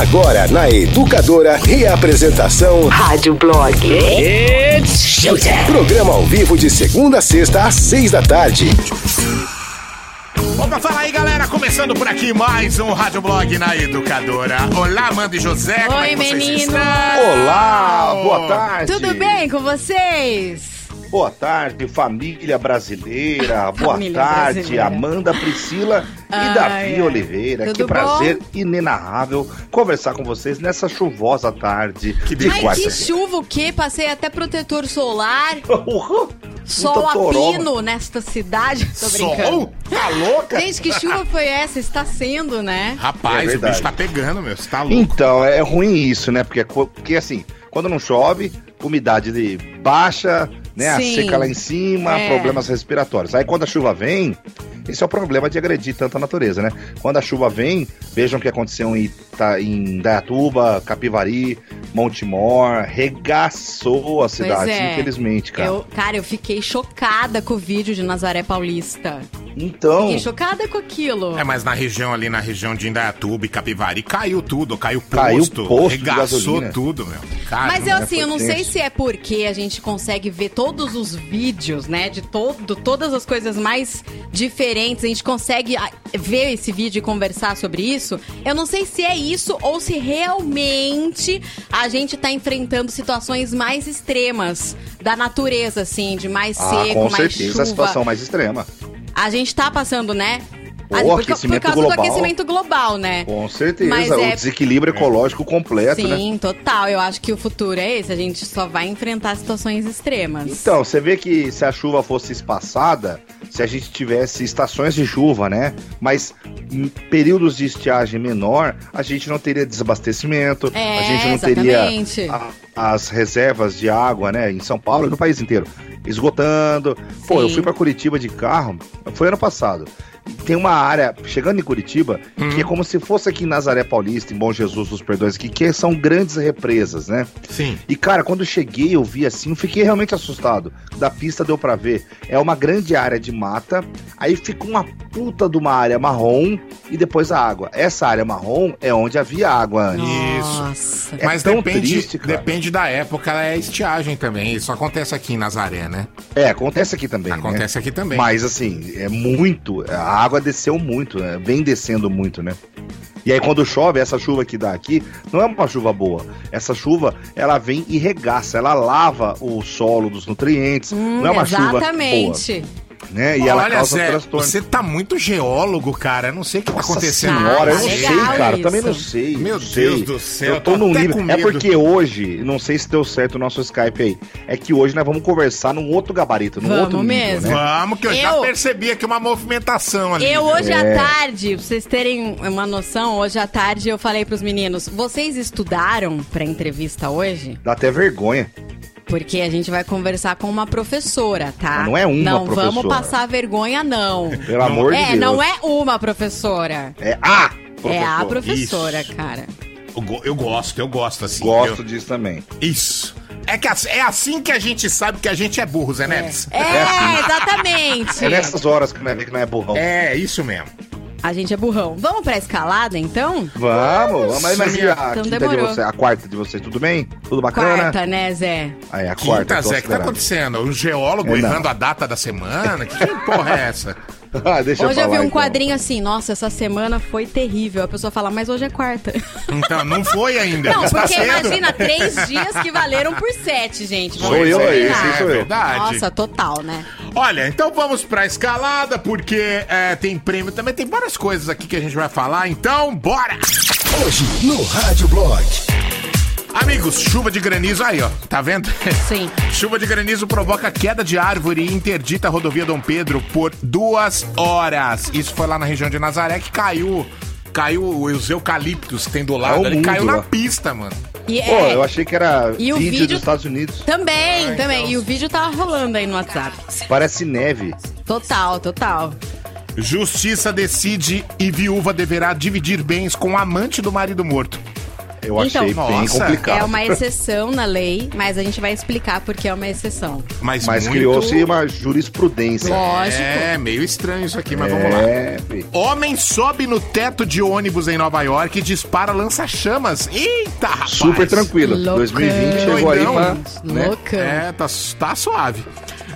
Agora na Educadora, reapresentação Rádio Blog. It's showtime. Programa ao vivo de segunda a sexta às seis da tarde. Opa, fala aí, galera. Começando por aqui mais um Rádio Blog na Educadora. Olá, Amanda e José. como é Oi, que vocês menino. estão? Olá, boa tarde. Tudo bem com vocês? Boa tarde, família brasileira. Boa Família tarde, brasileira. Amanda, Priscila e Ai, Davi ai. Oliveira. Tudo que prazer inenarrável conversar com vocês nessa chuvosa tarde de Ai, quarta. que chuva o quê? Passei até protetor solar. Sol a pino nesta cidade. Tô brincando. Sol? Tá louca? Gente, que chuva foi essa? Está sendo, né? Rapaz, É o bicho tá pegando, meu. Você tá louco. Então, é ruim isso, né? Porque, porque assim, quando não chove, umidade de baixa, né? A Sim. seca lá em cima, É. problemas respiratórios. Aí quando a chuva vem, esse é o problema de agredir tanto a natureza, né? Quando a chuva vem, vejam o que aconteceu em, Ita- em Dayatuba, Capivari, Montemor, regaçou a cidade, é. infelizmente, cara. Eu, cara, eu fiquei chocada com o vídeo de Nazaré Paulista. Então, Fiquei chocada com aquilo. É, mas na região ali, na região de Indaiatuba e Capivari, caiu tudo, caiu posto, Caiu posto regaçou tudo, meu. Cara, Mas eu né, assim, eu foi não sei se é porque a gente consegue ver todos os vídeos, né? De todo, todas as coisas mais diferentes. A gente consegue ah, ver esse vídeo e conversar sobre isso. Eu não sei se é isso ou se realmente a gente tá enfrentando situações mais extremas da natureza, assim, de mais ah, seco, com mais certeza chuva. a situação mais extrema. A gente tá passando, né? O Ah, por, ca- por aquecimento causa global. do aquecimento global, né? Com certeza, Mas o é- desequilíbrio ecológico completo, né? Sim, total. Eu acho que o futuro é esse. A gente só vai enfrentar situações extremas. Então, você vê que se a chuva fosse espaçada, se a gente tivesse estações de chuva, né? Mas em períodos de estiagem menor, a gente não teria desabastecimento, É, a gente não exatamente. teria a- as reservas de água, né? Em São Paulo e no país inteiro. Esgotando. Pô, eu Sim. fui pra Curitiba de carro, foi ano passado. Tem uma área, chegando em Curitiba, que é como se fosse aqui em Nazaré Paulista, em Bom Jesus dos Perdões, que, que são grandes represas, né? Sim. E cara, quando eu cheguei, eu vi assim, eu fiquei realmente assustado. Da pista deu pra ver. É uma grande área de mata, aí fica uma puta de uma área marrom e depois a água. Essa área marrom é onde havia água antes. Isso. É Mas tão depende, triste, cara. depende da época, é estiagem também. Isso acontece aqui em Nazaré, né? É, acontece aqui também. né? Acontece aqui também. Mas assim, é muito. A água desceu muito, né? vem descendo muito, né? E aí quando chove, essa chuva que dá aqui, não é uma chuva boa. Essa chuva, ela vem e regaça, ela lava o solo dos nutrientes. Hum, não é uma chuva boa, exatamente. Né? E ela Olha, causa Zé, transtorno. você tá muito geólogo, cara. Eu não sei o que tá acontecendo. senhora, eu Ah, não legal sei, cara. isso. Também não sei. Meu não Deus sei. do céu, Eu tô tô num até nível. com É porque hoje, não sei se deu certo o nosso Skype aí. É que hoje nós vamos conversar num outro gabarito, num Vamos outro nível, mesmo. né? Vamos, que eu, já Eu- percebi aqui uma movimentação ali. Eu hoje É. à tarde, pra vocês terem uma noção, hoje à tarde eu falei pros meninos, vocês estudaram pra entrevista hoje? Dá até vergonha. Porque a gente vai conversar com uma professora, tá? Mas não é uma Não vamos professora. passar vergonha, não. Pelo amor de é, Deus. não é uma professora. É a É a professora. professora, Isso. cara. Eu, eu gosto, eu gosto assim. Gosto eu- disso também. Isso. É, que assim- é assim que a gente sabe que a gente é burro, Zé Neves. É, exatamente. É nessas horas que nós vê que não é burrão. É, isso mesmo. A gente é burrão. Vamos pra escalada, então? Vamos, vamos. Mas, mas e a Então quinta de vocês? A quarta de vocês, tudo bem? Tudo bacana? Quarta, né, Zé? Aí, a quarta. Quinta, Zé, o que tá acontecendo? O geólogo É, errando a data da semana? Que porra é essa? Ah, deixa Hoje eu vi falar, um então. quadrinho assim, nossa, essa semana foi terrível. A pessoa fala, mas hoje é quarta. Então, não foi ainda. Não, Está porque sendo. imagina, três dias que valeram por sete, gente. Sou eu aí, esse sou É eu. verdade. Nossa, total, né? Olha, então vamos pra escalada, porque é, tem prêmio também, tem várias coisas aqui que a gente vai falar, então bora! Hoje no Rádio Blog. Amigos, chuva de granizo aí, ó, tá vendo? Sim. Chuva de granizo provoca queda de árvore e interdita a rodovia Dom Pedro por duas horas. Isso foi lá na região de Nazaré que caiu. Caiu os eucaliptos que tem do lado. É mundo caiu na lá. pista, mano. E Pô, é, eu achei que era E o vídeo, vídeo- dos Estados Unidos. Também, também. E o vídeo tava rolando aí no WhatsApp. Parece neve. Total, total. Justiça decide e viúva deverá dividir bens com amante do marido morto. Eu achei bem nossa, complicado. É uma exceção na lei, mas a gente vai explicar porque é uma exceção. Mas, Mas muito- criou-se uma jurisprudência. Lógico. É, meio estranho isso aqui, mas vamos lá. É. Homem sobe no teto de ônibus em Nova York e dispara lança-chamas. Eita, rapaz! super tranquilo. Loucão. 2020 chegou aí pra. Né? Loucão. É, tá, tá suave.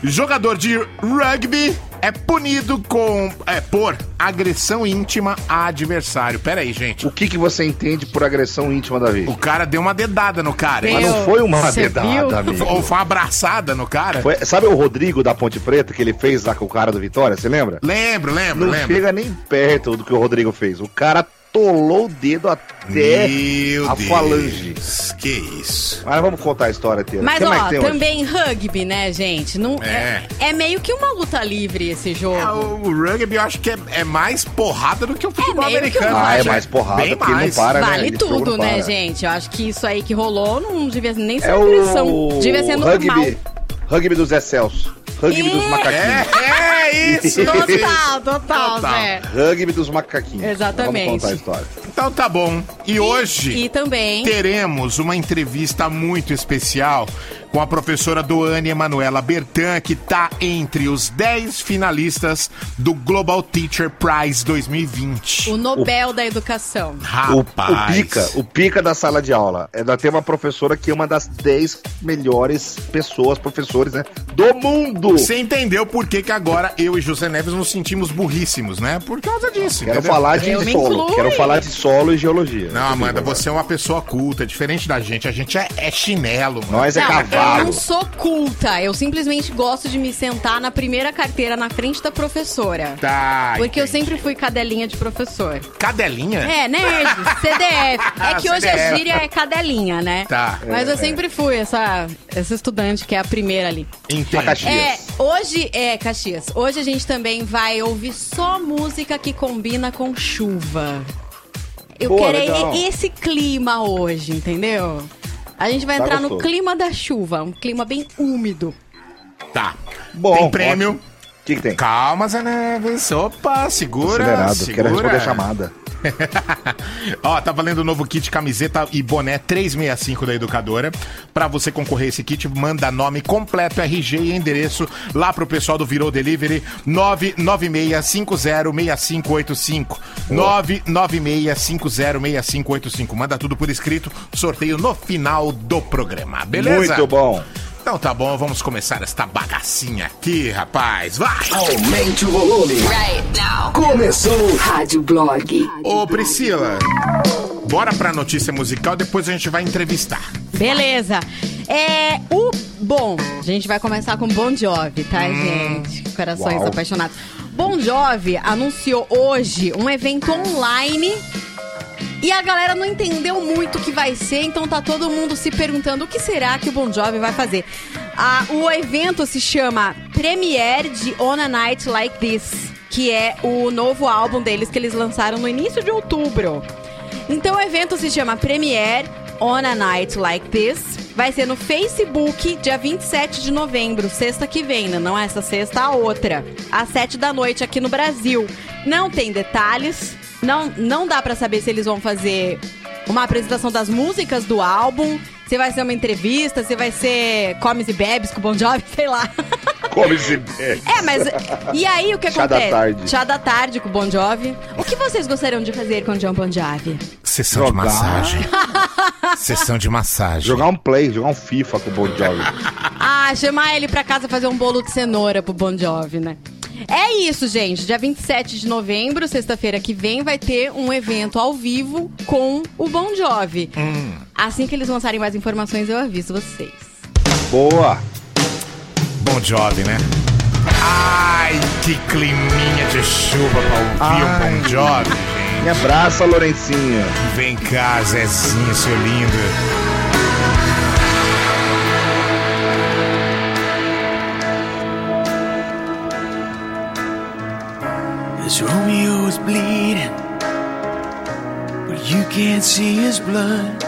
Jogador de rugby é punido com é, por agressão íntima a adversário. Pera aí, gente. O que, que você entende por agressão íntima, Davi? O cara deu uma dedada no cara. hein? Mas Meu, não foi uma dedada, viu? amigo. Ou foi uma abraçada no cara. Foi- sabe o Rodrigo da Ponte Preta que ele fez lá com o cara do Vitória? Você lembra? Lembro, lembro, Não lembro. chega nem perto do que o Rodrigo fez. O cara atolou o dedo até Meu a Deus. falange. Que isso. Mas vamos contar a história inteira. Mas, ó, tem hoje? também rugby, né, gente? Não, é. É. é meio que uma luta livre esse jogo. É, o rugby eu acho que é, é mais porrada do que o futebol meio que americano. um- Ah, é mais porrada, Bem porque mais. não para, né? Vale Esse jogo tudo, né, gente? Eu acho que isso aí que rolou não devia nem ser É agressão. o Devia ser normal. rugby, rugby dos Zé Celso. Rugby dos É. macaquinhos. É, é isso. Total, total, Total. Zé. Rugby dos macaquinhos. Exatamente. Vamos contar a história. Então tá bom. E hoje E também. teremos uma entrevista muito especial com a professora Doane Emanuela Bertan, que tá entre os 10 finalistas do Global Teacher Prize 2020. O Nobel da Educação. O, Rapaz. o pica, o pica da sala de aula. Ela tem uma professora que é uma das 10 melhores pessoas, professores, né? Do mundo! Você entendeu por que, que agora eu e José Neves nos sentimos burríssimos, né? Por causa disso. Quero entendeu? falar de Eu solo. Quero falar de solo e geologia. Não, Amanda, você é uma pessoa culta, diferente da gente. A gente é, é chinelo, mano. Nós é Não, eu não sou culta. Eu simplesmente gosto de me sentar na primeira carteira na frente da professora. Tá. Porque eu entendi. sempre fui cadelinha de professor. Cadelinha? É, nerd, CDF. É que hoje a gíria é cadelinha, né? Tá. Mas eu sempre fui essa, essa estudante que é a primeira ali. Entendi. Abacaxi. É, Caxias. hoje, é, Caxias, hoje a gente também vai ouvir só música que combina com chuva. Eu Boa, quero legal. esse clima hoje, entendeu? A gente vai Tá entrar no gostoso. clima da chuva, um clima bem úmido. Tá. Bom, Tem prêmio. O que, que tem? Calma, Zé Neves. Opa, segura. Acelerado. segura. Quero responder a chamada. Ó, tá valendo o novo kit camiseta e boné 365 da educadora. Pra você concorrer a esse kit, manda nome completo, RG e endereço lá pro pessoal do Virou Delivery 996506585. 996506585. Manda tudo por escrito, sorteio no final do programa. Beleza? Muito bom. Então tá bom, vamos começar esta bagacinha aqui, rapaz. Vai! Aumente o volume. Right now. Começou. Rádio Blog. Ô, Priscila, bora pra notícia musical, depois a gente vai entrevistar. Beleza. É, o bom, a gente vai começar com Bon Jovi, tá, Hum. gente? Corações Uau. apaixonados. Bon Jovi anunciou hoje um evento online e a galera não entendeu muito o que vai ser, então tá todo mundo se perguntando o que será que o Bon Jovi vai fazer. Ah, o evento se chama Premiere de On a Night Like This, que é o novo álbum deles que eles lançaram no início de outubro. Então o evento se chama Premiere On a Night Like This. Vai ser no Facebook, dia 27 de novembro, sexta que vem, né? não essa sexta, a outra. Às 7 da noite aqui no Brasil. Não tem detalhes, não, não dá pra saber se eles vão fazer uma apresentação das músicas do álbum, se vai ser uma entrevista, se vai ser comes e bebes com o Bon Jovi, sei lá. Come se bebe. É, mas. E aí o que Chá da acontece? tarde. Chá da tarde com o Bon Jovi. O que vocês gostariam de fazer com o John Bon Jovi? Sessão Jogar. de massagem. Sessão de massagem. Jogar um play, jogar um FIFA com o Bon Jovi. Ah, chamar ele pra casa fazer um bolo de cenoura pro Bon Jovi, né? É isso, gente. Dia 27 de novembro, sexta-feira que vem, vai ter um evento ao vivo com o Bon Jovi. Assim que eles lançarem mais informações, eu aviso vocês. Boa. Bom Jovi, né? Ai, que climinha de chuva pra ouvir um Ai. Bon Jovi, gente. Me abraça, Lourencinha. Vem cá, Zezinho, seu lindo. This Romeo is bleeding, but you can't see his blood.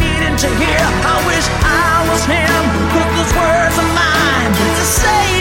to hear. I wish I was him, but those words are mine to say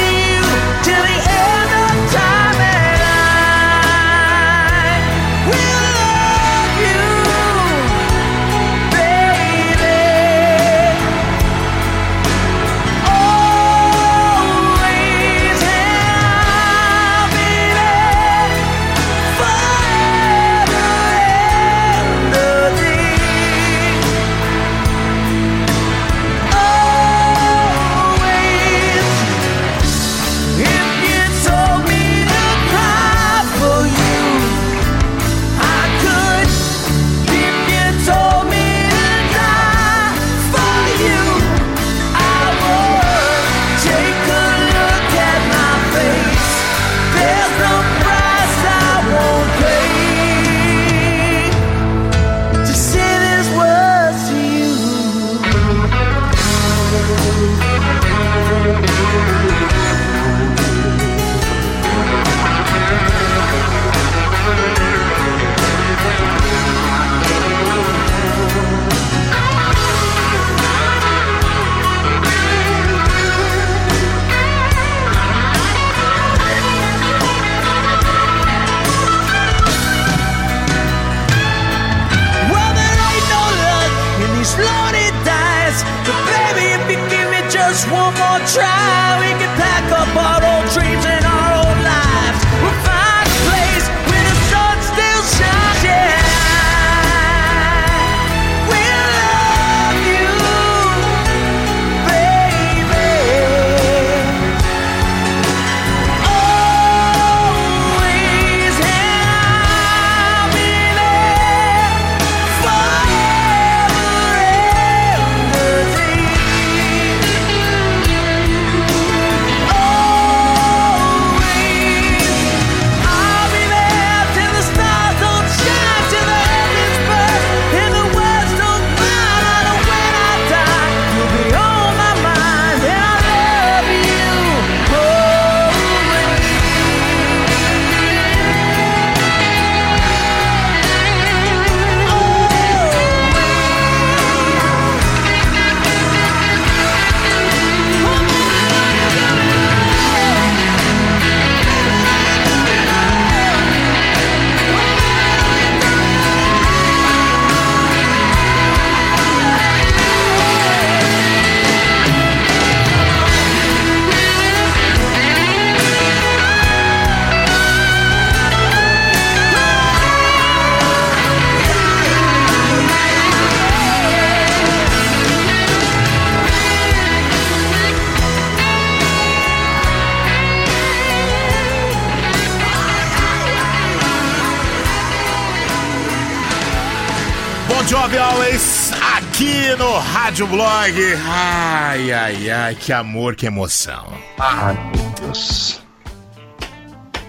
Rádio Blog. Ai, ai, ai, que amor, que emoção. Ai, meu Deus.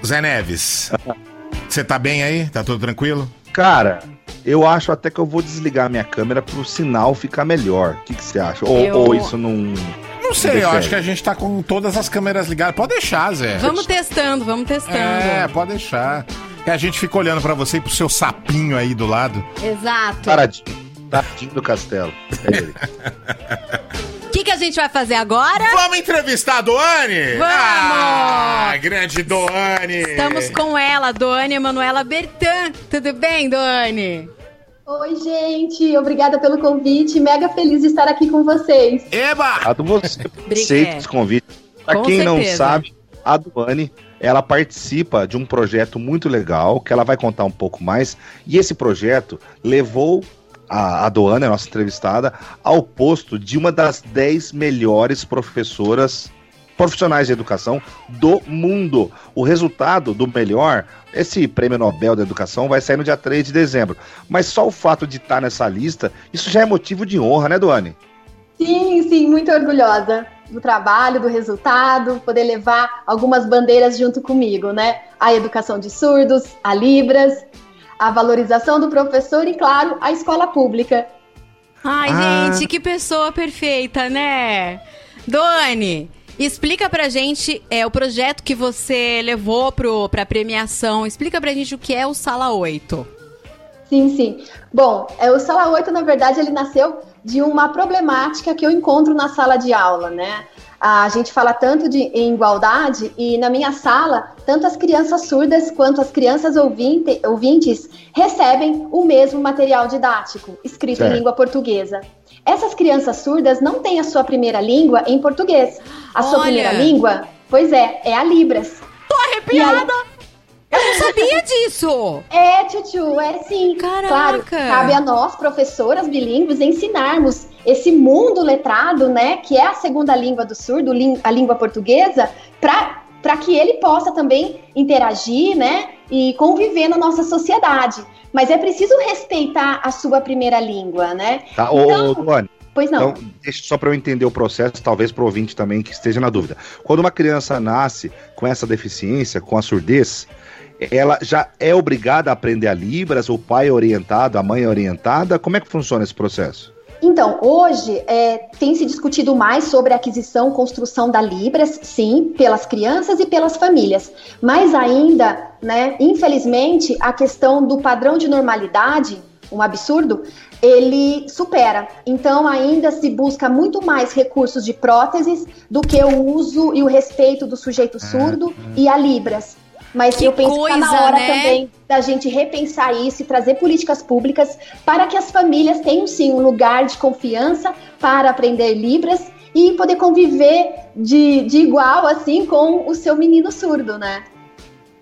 Zé Neves, você tá bem aí? Tá tudo tranquilo? Cara, eu acho até que eu vou desligar minha câmera pro sinal ficar melhor. O que que você acha? Ou, Eu- ou isso não. Não sei, eu acho que a gente tá com todas as câmeras ligadas. Pode deixar, Zé. Vamos testando, vamos testando. É, pode deixar. E a gente fica olhando pra você e pro seu sapinho aí do lado. Exato. Taradinho. Taradinho do castelo. É ele. O que, que a gente vai fazer agora? Vamos entrevistar a Doane? Vamos! Ah, grande Doane! Estamos com ela, Doane Emanuela Bertan. Tudo bem, Doane? Oi, gente, obrigada pelo convite. Mega feliz de estar aqui com vocês. Eba! Obrigado você por Briga- aceito é. esse convite. Pra Com quem não certeza. sabe, a Duane, ela participa de um projeto muito legal, que ela vai contar um pouco mais. E esse projeto levou a, a Doane, a nossa entrevistada, ao posto de uma das 10 melhores professoras profissionais de educação do mundo. O resultado do melhor, esse prêmio Nobel da Educação vai sair no dia 3 de dezembro. Mas só o fato de estar nessa lista, isso já é motivo de honra, né, Doane? Sim, sim, muito orgulhosa do trabalho, do resultado, poder levar algumas bandeiras junto comigo, né? A educação de surdos, a Libras, a valorização do professor e, claro, a escola pública. Ai, Ah. gente, que pessoa perfeita, né? Doane, explica pra gente é, o projeto que você levou pro, pra premiação. Explica pra gente o que é o Sala 8. Sim, sim. Bom, é, o Sala 8, na verdade, ele nasceu de uma problemática que eu encontro na sala de aula, né? A gente fala tanto de em igualdade e na minha sala, tanto as crianças surdas quanto as crianças ouvinte, ouvintes recebem o mesmo material didático, escrito Certo. em língua portuguesa. Essas crianças surdas não têm a sua primeira língua em português. A sua Olha. primeira língua, pois é, é a Libras. Tô arrepiada! Eu não sabia disso! É, Tchutchu, é sim. Caraca! Claro, cabe a nós, professoras bilíngues, ensinarmos esse mundo letrado, né, que é a segunda língua do surdo, a língua portuguesa, para que ele possa também interagir, né, e conviver na nossa sociedade. Mas é preciso respeitar a sua primeira língua, né? Tá, ô, Então- ô, Pois não. Então, deixa só para eu entender o processo, talvez para o ouvinte também que esteja na dúvida. Quando uma criança nasce com essa deficiência, com a surdez, ela já é obrigada a aprender a Libras, o pai é orientado, a mãe é orientada? Como é que funciona esse processo? Então, hoje é, tem se discutido mais sobre a aquisição, construção da Libras, sim, pelas crianças e pelas famílias. Mas ainda, né, infelizmente, a questão do padrão de normalidade, um absurdo, ele supera. Então, ainda se busca muito mais recursos de próteses do que o uso e o respeito do sujeito surdo e a Libras. Mas Que eu penso que tá na coisa, hora né? também da gente repensar isso e trazer políticas públicas para que as famílias tenham sim um lugar de confiança para aprender Libras e poder conviver de, de igual assim com o seu menino surdo, né?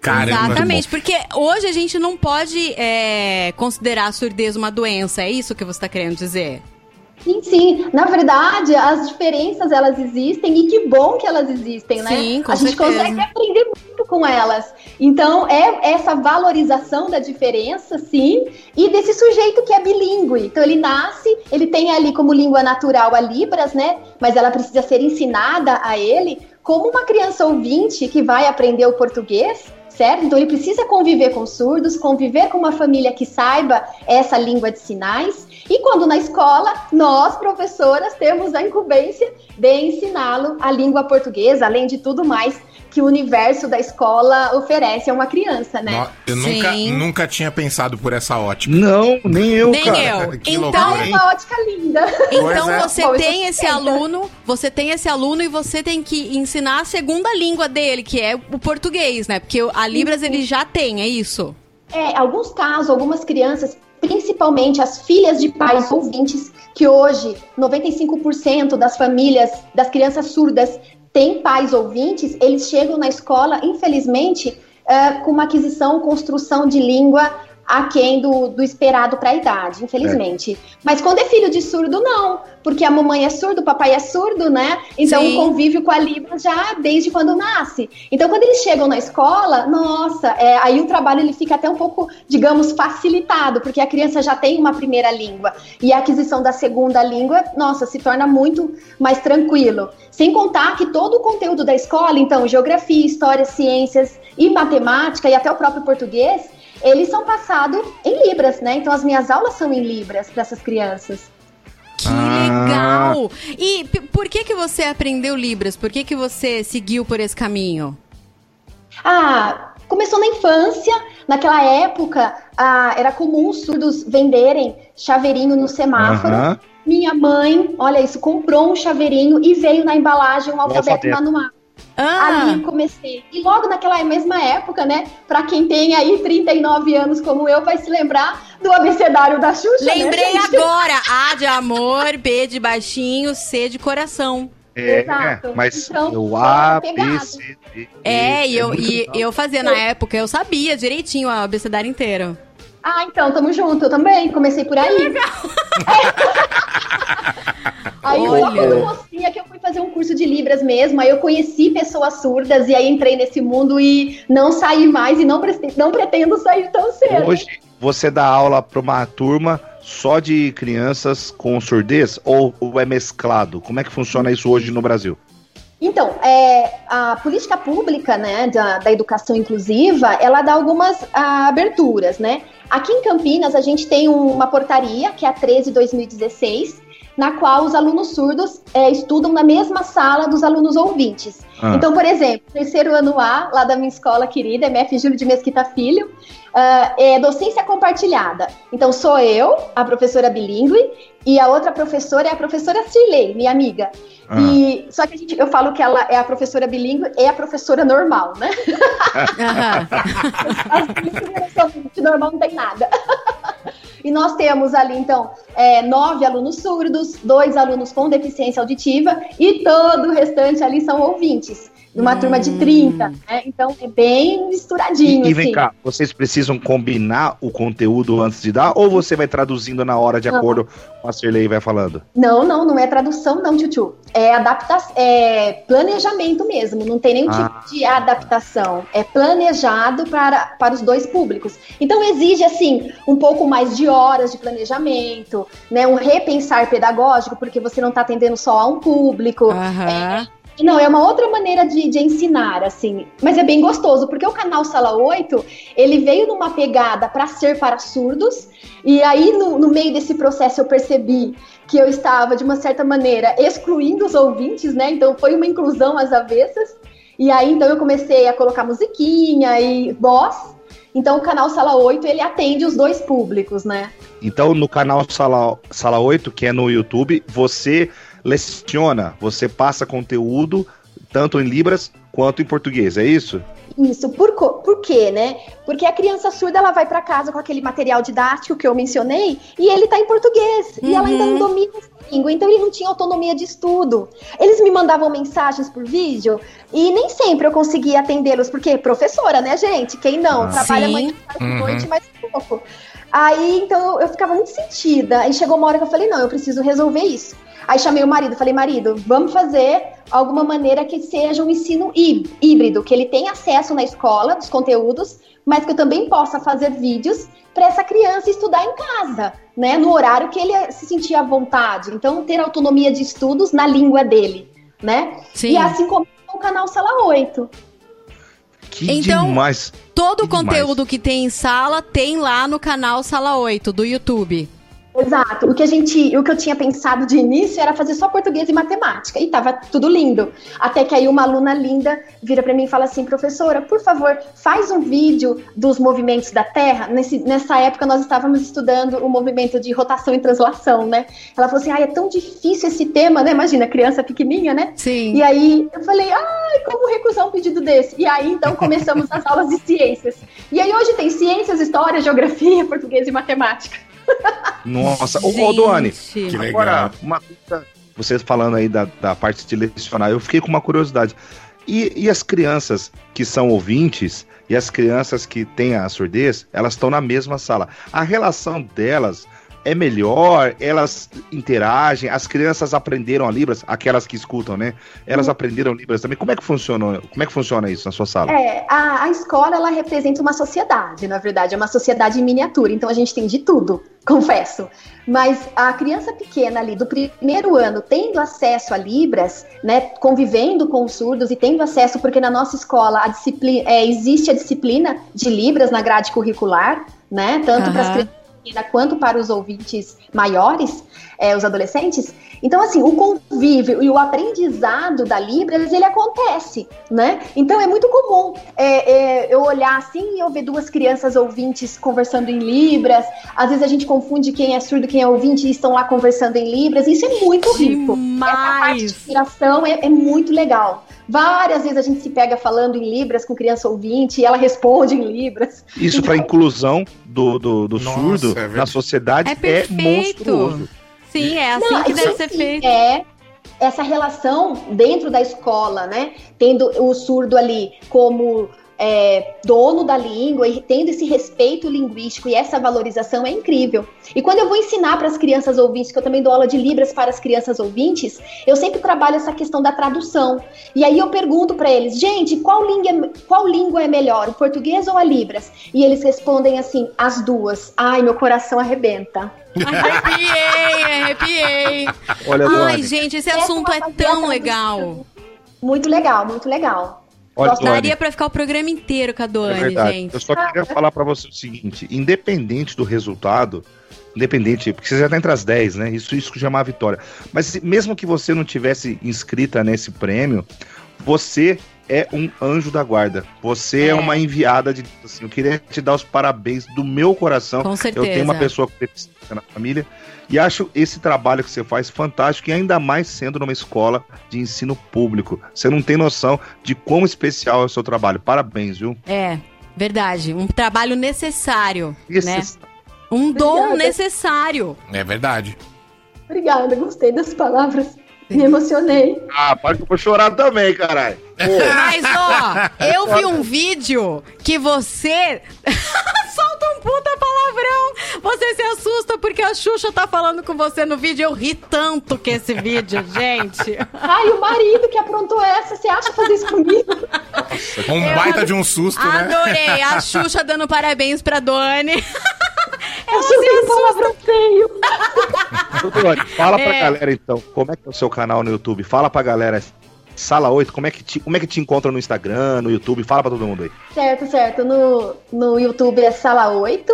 Caramba. Exatamente, porque hoje a gente não pode é, considerar a surdez uma doença, é isso que você tá querendo dizer? Sim, sim. Na verdade, as diferenças elas existem e que bom que elas existem, né? Sim, com a gente certeza. consegue aprender muito com elas. Então, é essa valorização da diferença, sim, e desse sujeito que é bilíngue. Então, ele nasce, ele tem ali como língua natural a Libras, né? Mas ela precisa ser ensinada a ele como uma criança ouvinte que vai aprender o português. Certo? Então ele precisa conviver com surdos, conviver com uma família que saiba essa língua de sinais. E quando na escola, nós, professoras, temos a incumbência de ensiná-lo a língua portuguesa, além de tudo mais que o universo da escola oferece a uma criança, né? Eu nunca, Sim. nunca tinha pensado por essa ótica. Não, nem eu, Nem cara. eu. Que então, loucura, É uma ótica linda. então é. você Bom, tem esse tenta. aluno, você tem esse aluno e você tem que ensinar a segunda língua dele, que é o português, né? Porque a Libras ele já tem, é isso? É, alguns casos, algumas crianças, principalmente as filhas de pais ouvintes, que hoje 95% das famílias das crianças surdas têm pais ouvintes, eles chegam na escola, infelizmente, eh, com uma aquisição, construção de língua aquém do, do esperado para a idade, infelizmente. Mas quando é filho de surdo, não. Porque a mamãe é surdo, o papai é surdo, né? Então Sim. o convívio com a Libras já desde quando nasce. Então quando eles chegam na escola, nossa, é, aí o trabalho ele fica até um pouco, digamos, facilitado, porque a criança já tem uma primeira língua. E a aquisição da segunda língua, nossa, se torna muito mais tranquilo. Sem contar que todo o conteúdo da escola, então, geografia, história, ciências e matemática, e até o próprio português, eles são passados em Libras, né? Então as minhas aulas são em Libras para essas crianças. Que Ah. legal! E por que que você aprendeu Libras? Por que que você seguiu por esse caminho? Ah, começou na infância. Naquela época, ah, era comum os surdos venderem chaveirinho no semáforo. Minha mãe, olha isso, comprou um chaveirinho e veio na embalagem um alfabeto alfabeto. manual. Ah, Ali comecei. E logo naquela mesma época, né? Pra quem tem aí 39 anos como eu, vai se lembrar do abecedário da Xuxa. né, lembrei gente? agora. A de amor, B de baixinho, C de coração. É, Exato. mas Então, eu A, B. C, D. É, E, eu, muito e eu fazia na época, eu sabia direitinho o abecedário inteiro. Ah, então, tamo junto. Eu também comecei por aí. aí só Olha. quando mocinha que eu fui fazer um curso de Libras mesmo. Aí eu conheci pessoas surdas e aí entrei nesse mundo e não saí mais e não, não pretendo sair tão cedo. Hoje você dá aula para uma turma só de crianças com surdez ou, ou é mesclado? Como é que funciona isso hoje no Brasil? Então, é, a política pública né, da, da educação inclusiva, ela dá algumas ah, aberturas, né? Aqui em Campinas, a gente tem um- uma portaria, que é a 13-2016, na qual os alunos surdos é, estudam na mesma sala dos alunos ouvintes. Ah. Então, por exemplo, terceiro ano A, lá da minha escola querida, MF Júlio de Mesquita Filho, ah, é docência compartilhada. Então, sou eu, a professora bilíngue, e a outra professora é a professora Cirlei, minha amiga. Ah. E, só que a gente, eu falo que ela é a professora bilíngue e a professora normal, né? Aham. As bilíngues são de normal não tem nada. E nós temos ali, então, é, nove alunos surdos, dois alunos com deficiência auditiva e todo o restante ali são ouvintes. Numa turma de 30, né? Então é bem misturadinho. E, e vem assim. cá, vocês precisam combinar o conteúdo antes de dar ou você vai traduzindo na hora de Não. acordo com a Cirlei vai falando? Não, não, não é tradução, não, Tchutchu. É adaptação, é planejamento mesmo. Não tem nenhum Ah. tipo de adaptação. É planejado para, para os dois públicos. Então exige assim um pouco mais de horas de planejamento, né? Um repensar pedagógico, porque você não está atendendo só a um público. Aham. Não, é uma outra maneira de, de ensinar, assim. Mas é bem gostoso, porque o canal Sala 8, ele veio numa pegada para ser para surdos, e aí no, no meio desse processo eu percebi que eu estava, de uma certa maneira, excluindo os ouvintes, né? Então foi uma inclusão às avessas. E aí então eu comecei a colocar musiquinha e voz. Então o canal Sala 8, ele atende os dois públicos, né? Então, no canal Sala, Sala 8, que é no YouTube, você leciona, você passa conteúdo tanto em Libras quanto em português, é isso? Isso, por, por quê, né? Porque a criança surda ela vai para casa com aquele material didático que eu mencionei e ele tá em português e ela ainda não domina essa língua, então ele não tinha autonomia de estudo. Eles me mandavam mensagens por vídeo e nem sempre eu conseguia atendê-los, porque professora, né, gente? Quem não? Ah. Trabalha Sim. manhã, tarde, noite, mais pouco. Aí, então, eu, eu ficava muito sentida. Aí chegou uma hora que eu falei, não, eu preciso resolver isso. Aí chamei o marido, falei, marido, vamos fazer alguma maneira que seja um ensino hí- híbrido, que ele tenha acesso na escola dos conteúdos, mas que eu também possa fazer vídeos para essa criança estudar em casa, né, no horário que ele se sentir à vontade. Então, ter autonomia de estudos na língua dele, né? Sim. E assim como o canal Sala 8. Que Então- demais. Todo o Que demais. conteúdo que tem em sala tem lá no canal Sala 8 do YouTube. Exato. O que a gente, o que eu tinha pensado de início era fazer só português e matemática. E tava tudo lindo. Até que aí uma aluna linda vira para mim e fala assim: "Professora, por favor, faz um vídeo dos movimentos da Terra". Nesse, nessa época nós estávamos estudando o movimento de rotação e translação, né? Ela falou assim: "Ai, é tão difícil esse tema, né? Imagina, criança pequenininha, né? Sim. E aí eu falei, ai, como recusar um pedido desse? E aí então começamos as aulas de ciências. E aí hoje tem ciências, história, geografia, português e matemática. Nossa, ô, ô. Que legal. Agora, uma coisa, vocês falando aí da, da parte de lecionar, eu fiquei com uma curiosidade. E, e as crianças que são ouvintes, e as crianças que têm a surdez, elas estão na mesma sala. A relação delas é melhor, elas interagem, as crianças aprenderam a Libras, aquelas que escutam, né? Elas Uhum. aprenderam Libras também. Como é que funciona? Como é que funciona isso na sua sala? É, a, a escola ela representa uma sociedade, na verdade, é uma sociedade em miniatura, então a gente tem de tudo, confesso. Mas a criança pequena ali do primeiro ano tendo acesso a Libras, né, convivendo com os surdos e tendo acesso, porque na nossa escola a disciplina, é, existe a disciplina de Libras na grade curricular, né, tanto para as crianças pequenas quanto para os ouvintes maiores, é, os adolescentes. Então, assim, o convívio e o aprendizado da Libras, ele acontece, né? Então, é muito comum é, é, eu olhar assim e eu ver duas crianças ouvintes conversando em Libras. Às vezes a gente confunde quem é surdo e quem é ouvinte e estão lá conversando em Libras. Isso é muito rico. Essa parte de Demais! inspiração é, é muito legal. Várias vezes a gente se pega falando em Libras com criança ouvinte e ela responde em Libras. Isso para inclusão do, do, do Nossa, surdo é na sociedade É é, perfeito. monstruoso. Sim, é assim Não, que deve ser feito. É essa relação dentro da escola, né? Tendo o surdo ali como é, dono da língua e tendo esse respeito linguístico e essa valorização é incrível. E quando eu vou ensinar para as crianças ouvintes, que eu também dou aula de Libras para as crianças ouvintes, eu sempre trabalho essa questão da tradução. E aí eu pergunto para eles, gente, qual língua, qual língua é melhor, o português ou a Libras? E eles respondem assim, as duas. Ai, meu coração arrebenta. Arrepiei, arrepiei. Olha, Ai, gente, esse Essa assunto é a tão legal. Muito legal, muito legal. Olha, Daria pra ficar o programa inteiro com a é Doane, gente. Eu só queria falar para você o seguinte: independente do resultado, independente, porque você já tá entre as 10, né? Isso, isso já é uma vitória. Mas mesmo que você não tivesse inscrita nesse prêmio, você é um anjo da guarda. Você é, É. uma enviada de. Assim, eu queria te dar os parabéns do meu coração. Com Eu tenho uma certeza. pessoa com deficiência na família e acho esse trabalho que você faz fantástico e ainda mais sendo numa escola de ensino público. Você não tem noção de quão especial é o seu trabalho. Parabéns, viu? É, verdade. Um trabalho necessário, né? Esse- Um dom Obrigada. necessário. É verdade. Obrigada, gostei das palavras. Me emocionei. Ah, para que eu vou chorar também, caralho. Mas, ó, eu vi um vídeo que você solta um puta palavrão. Você se assusta porque a Xuxa tá falando com você no vídeo. Eu ri tanto com esse vídeo, gente. Ai, o marido que aprontou essa, você acha fazer isso comigo? Um Eu- baita de um susto, né? Adorei. A Xuxa dando parabéns pra Doni. Um se assusta. palavrão feio. Doutor, fala pra É. galera então, como é que é o seu canal no YouTube? Fala pra galera, Sala 8, como é que te, como é que te encontra no Instagram, no YouTube? Fala pra todo mundo aí. Certo, certo. No, no YouTube é Sala 8.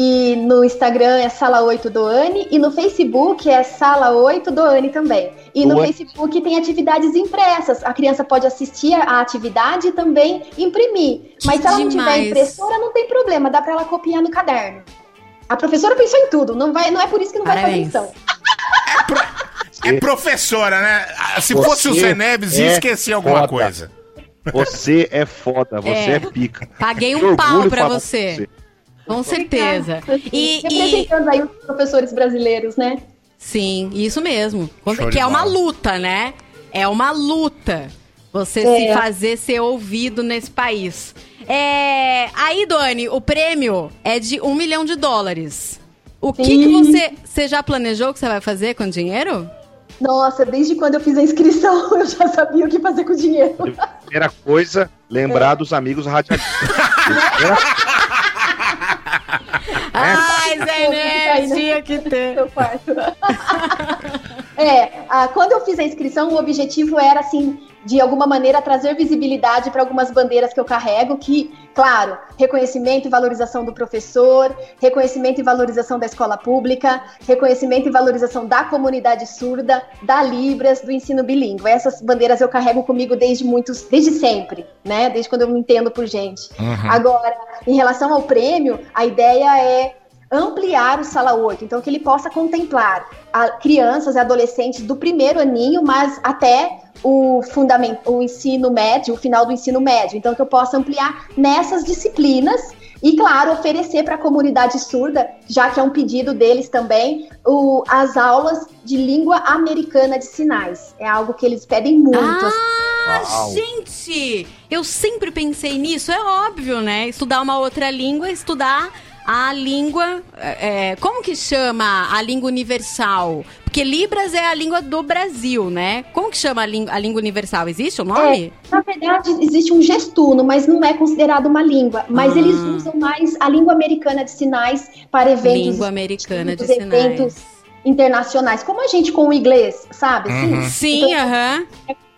E no Instagram é Sala 8 Doane. E no Facebook é Sala 8 Doane também. E no. Facebook tem atividades impressas. A criança pode assistir a atividade e também imprimir. Mas se ela não tiver impressora, não tem problema. Dá pra ela copiar no caderno. A professora pensou em tudo. Não, vai, não é por isso que não Parabéns. vai fazer lição. É professora, né? Se Você fosse o Zé Neves, ia é esquecer alguma foda. coisa. Você é foda, você É. é, pica. Paguei um pau pra falar você. Com certeza. E, e Representando aí os professores brasileiros, né? sim, isso mesmo. Show que é uma luta, né? É uma luta. Você É. se fazer ser ouvido nesse país. É, aí, Doni, o prêmio é de um milhão de dólares. O que, Sim. que você, você já planejou que você vai fazer com o dinheiro? Nossa, desde quando eu fiz a inscrição, eu já sabia o que fazer com o dinheiro. Primeira coisa, lembrar dos amigos radialistas. Ai, Pô, Zé Neves, né? tinha que ter. É, ah, quando eu fiz a inscrição, o objetivo era, assim, de alguma maneira trazer visibilidade para algumas bandeiras que eu carrego, que, claro, reconhecimento e valorização do professor, reconhecimento e valorização da escola pública, reconhecimento e valorização da comunidade surda, da Libras, do ensino bilíngue. Essas bandeiras eu carrego comigo desde muitos, desde sempre, né? Desde quando eu me entendo por gente. Uhum. Agora, em relação ao prêmio, a ideia é ampliar o Sala 8, então que ele possa contemplar a crianças e adolescentes do primeiro aninho, mas até o fundamento, o ensino médio, o final do ensino médio. Então que eu possa ampliar nessas disciplinas e, claro, oferecer para a comunidade surda, já que é um pedido deles também, o- as aulas de língua americana de sinais. É algo que eles pedem muito. Ah, Uau. gente! Eu sempre pensei nisso, é óbvio, né? Estudar uma outra língua, estudar a língua. é, como que chama a língua universal? Porque Libras é a língua do Brasil, né? Como que chama a, língua- a língua universal? Existe o nome? É, na verdade, existe um gestuno, mas não é considerado uma língua. Mas Ah. eles usam mais a língua americana de sinais para eventos. Língua americana de sinais. internacionais, como a gente com o inglês, sabe? assim? Uhum. Sim, Então, aham.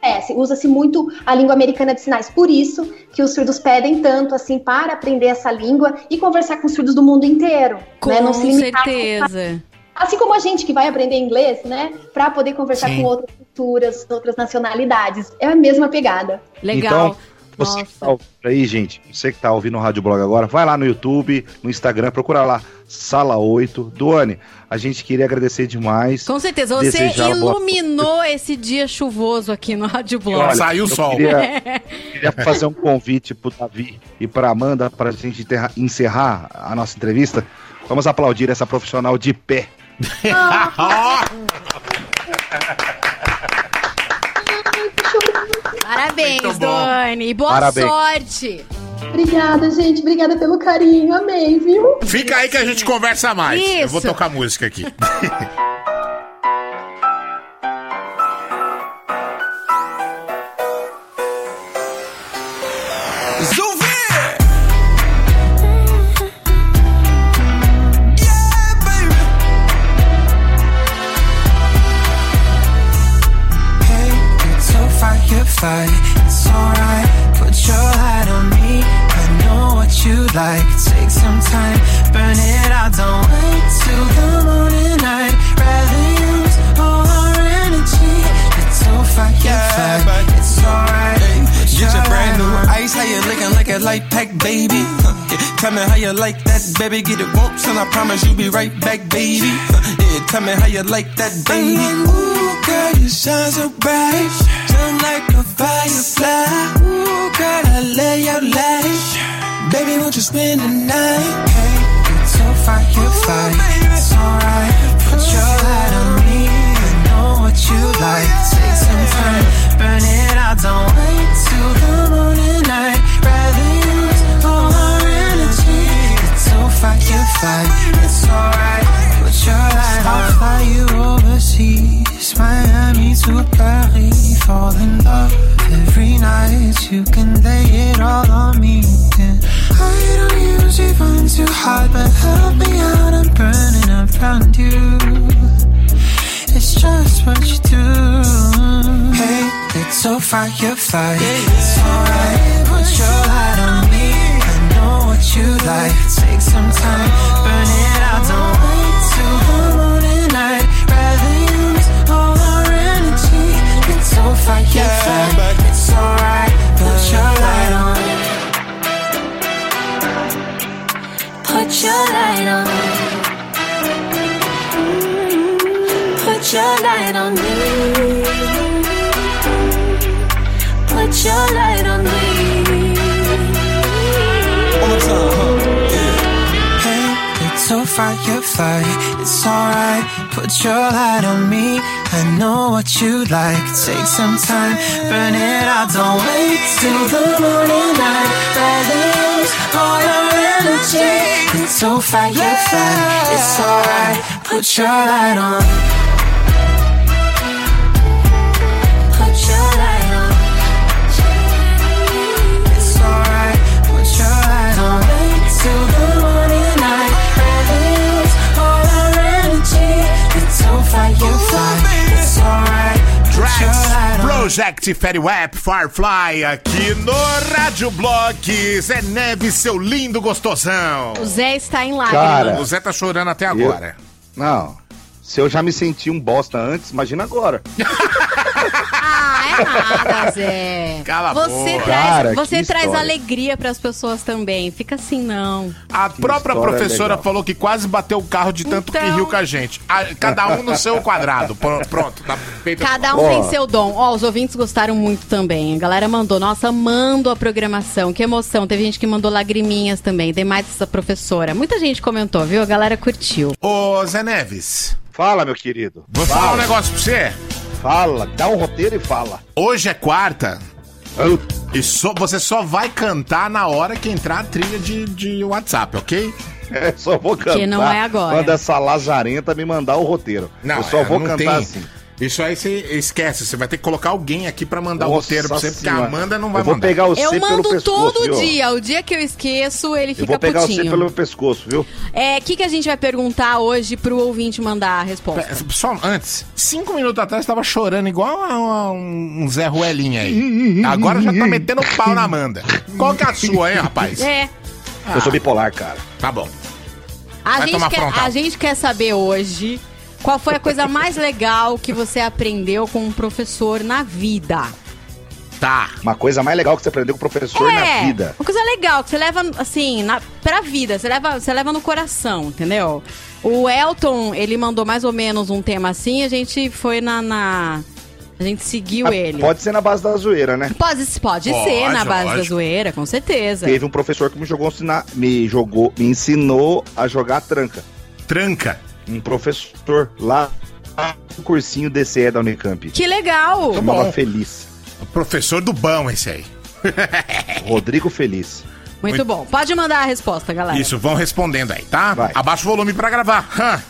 Acontece, usa-se muito a língua americana de sinais. Por isso que os surdos pedem tanto assim para aprender essa língua e conversar com os surdos do mundo inteiro. Com né? Não se limitar certeza. Assim como a gente que vai aprender inglês, né? Para poder conversar Sim. com outras culturas, outras nacionalidades. É a mesma pegada. Legal. Então, você que tá ouvindo aí, gente, você que tá ouvindo o Rádio Blog agora, vai lá no YouTube, no Instagram, procura lá, Sala 8. Duane, a gente queria agradecer demais. Com certeza, você Desejar boa- iluminou esse dia chuvoso aqui no Rádio Blog. Olha, Saiu o sol. Queria, queria fazer um convite pro Davi e pra Amanda pra gente encerrar a nossa entrevista. Vamos aplaudir essa profissional de pé. Parabéns. Dani. Boa Parabéns. sorte. Obrigada, gente. Obrigada pelo carinho. Amei, viu? fica aí que a gente conversa mais. Eu vou Isso. tocar música aqui. firefly, it's alright. Put your light on me. I know what you like. Take some time, burn it out. Don't wait till the morning light. Rather use all our energy. It's so firefly, it's alright. Brand new ice, how you looking like a light pack, baby? Huh, yeah, Tell me how you like that, baby. Get it once, and I promise you'll be right back, baby. Huh, Yeah, tell me how you like that, baby. Ooh, girl, you shine so bright, shine like a firefly. Ooh, girl, I lay your light, baby. Won't you spend the night? Hey, it's so firefly, it's alright. Put your light on me. I know what you like. Take some time, burn it out. Don't wait till the morning light. Rather use all our energy. So firefly, it's alright. Put your light. I'll fly you overseas, Miami to Paris. Fall in love every night. You can lay it all on me. And I don't usually run too hard, but help me out. I'm burning around you. It's just what you do. Hey, it's so firefly. It's alright. Put your light on me. I know what you like. Take some time, burn it out. Don't wait till the morning light. Rather use all our energy. It's so firefly. It's alright. Put your light on. Put your light on. Your light on me. Put your light on me. One more time, huh? Yeah. Hey, it's so firefly, it's alright. Put your light on me. I know what you like. Take some time, burn it out. Don't wait till the morning light. Use all your energy. It's so firefly, it's alright. Put your light on. Project Fairy Web Firefly aqui no Rádio Blog. Zé Neves, seu lindo gostosão. O Zé está em lágrimas. Cara, O Zé tá chorando até agora. Não. Se eu já me senti um bosta antes, imagina agora. Ah, é nada, Zé. Cala a você boca. traz, Cara, você que traz história. alegria pras pessoas também. Fica assim, não. A própria história professora legal. falou que quase bateu o carro de tanto que Então. riu com a gente. A- cada um no seu quadrado. Pr- Pronto, tá feito. Cada um tem seu dom. Ó, os ouvintes gostaram muito também. A galera mandou, nossa, amando a programação. Que emoção. Teve gente que mandou lagriminhas também. Demais essa professora. Muita gente comentou, viu? A galera curtiu. Ô, Zé Neves, Fala, meu querido. vou fala, falar um negócio pra você. Fala, dá um roteiro e fala. Hoje é quarta. E só, você só vai cantar na hora que entrar a trilha de, de WhatsApp, ok? É, só vou cantar. Que não é agora. Quando essa lazarenta me mandar o roteiro. eu só é, vou não cantar tem- assim. Isso aí você esquece, você vai ter que colocar alguém aqui pra mandar o Nossa roteiro pra você, porque a. Amanda não vai Eu vou mandar. pegar você Eu pelo mando pescoço, todo viu? dia. O dia que eu esqueço, ele Eu fica vou pegar putinho. pelo pescoço, viu? É, o que, que a gente vai perguntar hoje pro ouvinte mandar a resposta? Só antes, cinco minutos atrás tava chorando igual a, a um, Zé Ruelinha aí. Agora já tá metendo pau na Amanda. Qual que é a sua, hein, rapaz? É. Eu sou bipolar, cara. Tá bom. A gente, quer, a gente quer saber hoje qual foi a coisa mais legal que você aprendeu com um professor na vida. Tá. Uma coisa mais legal que você aprendeu com o professor na vida. Uma coisa legal que você leva, assim, na, pra vida. Você leva, você leva no coração, entendeu? O Elton, ele mandou mais ou menos um tema assim, a gente foi na... na- a gente seguiu Ah, ele. Pode ser na base da zoeira, né? Pode, pode, Pode, ser na base da lógico. zoeira, com certeza. Teve um professor que me jogou ensinar, me jogou, me ensinou a jogar tranca. Tranca. Um professor lá no cursinho DCE da Unicamp. Que legal! Chamava. Feliz. O professor do bom esse aí. Rodrigo Feliz. Muito, Muito- bom. Pode mandar a resposta, galera. Isso, vão respondendo aí, tá? Vai. Abaixa o volume pra gravar. Hã.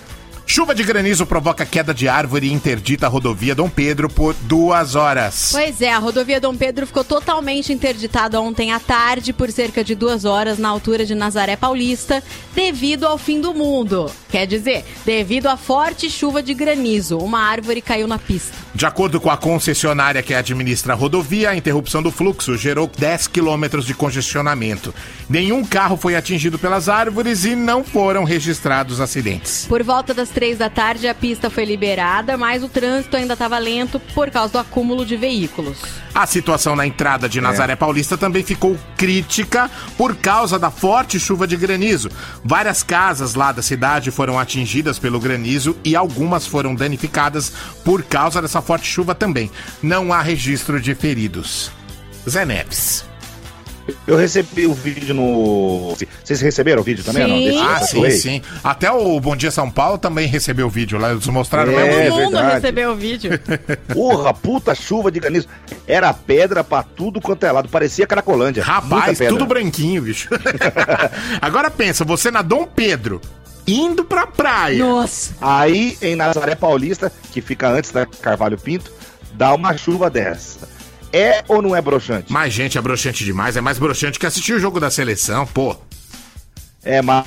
Chuva de granizo provoca queda de árvore e interdita a rodovia Dom Pedro por duas horas. Pois é, a rodovia Dom Pedro ficou totalmente interditada ontem à tarde por cerca de duas horas na altura de Nazaré Paulista, devido ao fim do mundo. Quer dizer, devido à forte chuva de granizo. Uma árvore caiu na pista. De acordo com a concessionária que administra a rodovia, a interrupção do fluxo gerou 10 quilômetros de congestionamento. Nenhum carro foi atingido pelas árvores e não foram registrados acidentes. Por volta das três da tarde, a pista foi liberada, mas o trânsito ainda estava lento por causa do acúmulo de veículos. A situação na entrada de Nazaré Paulista também ficou crítica por causa da forte chuva de granizo. Várias casas lá da cidade foram atingidas pelo granizo e algumas foram danificadas por causa dessa forte chuva também. Não há registro de feridos. Zé Neves. Eu recebi o vídeo no. Vocês receberam o vídeo também? não? Sim. Desse- Ah, sim, sim. Até o Bom Dia São Paulo também recebeu o vídeo lá. Eles mostraram É, mesmo. Todo mundo verdade. recebeu o vídeo. Porra, puta chuva de granizo. Era pedra pra tudo quanto é lado. Parecia Cracolândia. Rapaz, tudo branquinho, bicho. Agora pensa, você na Dom Pedro, indo pra praia. Nossa. Aí, em Nazaré Paulista, que fica antes da Carvalho Pinto, dá uma chuva dessa. É ou não é broxante? Mas, gente, é broxante demais. É mais broxante que assistir o jogo da seleção, pô. É mais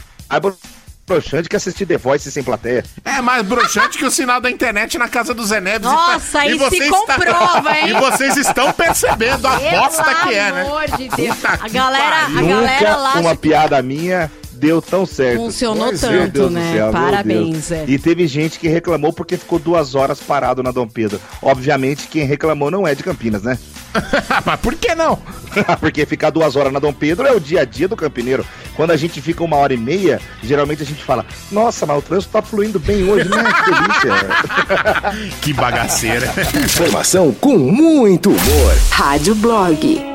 broxante que assistir The Voice sem plateia. É mais broxante que o sinal da internet na casa do Zé Neves. Nossa, aí se vocês comprova, hein? E vocês estão percebendo a bosta que é, né? amor de Deus. Puta A que galera, a galera lá uma piada minha deu tão certo. funcionou Pois é, tanto, né? céu, Parabéns. Zé. E teve gente que reclamou porque ficou duas horas parado na Dom Pedro. Obviamente, quem reclamou não é de Campinas, né? Mas por que não? porque ficar duas horas na Dom Pedro é o dia a dia do campineiro. Quando a gente fica uma hora e meia, geralmente a gente fala: Nossa, mas o trânsito tá fluindo bem hoje, né? Que delícia. Que bagaceira. Informação com muito humor. Rádio Blog.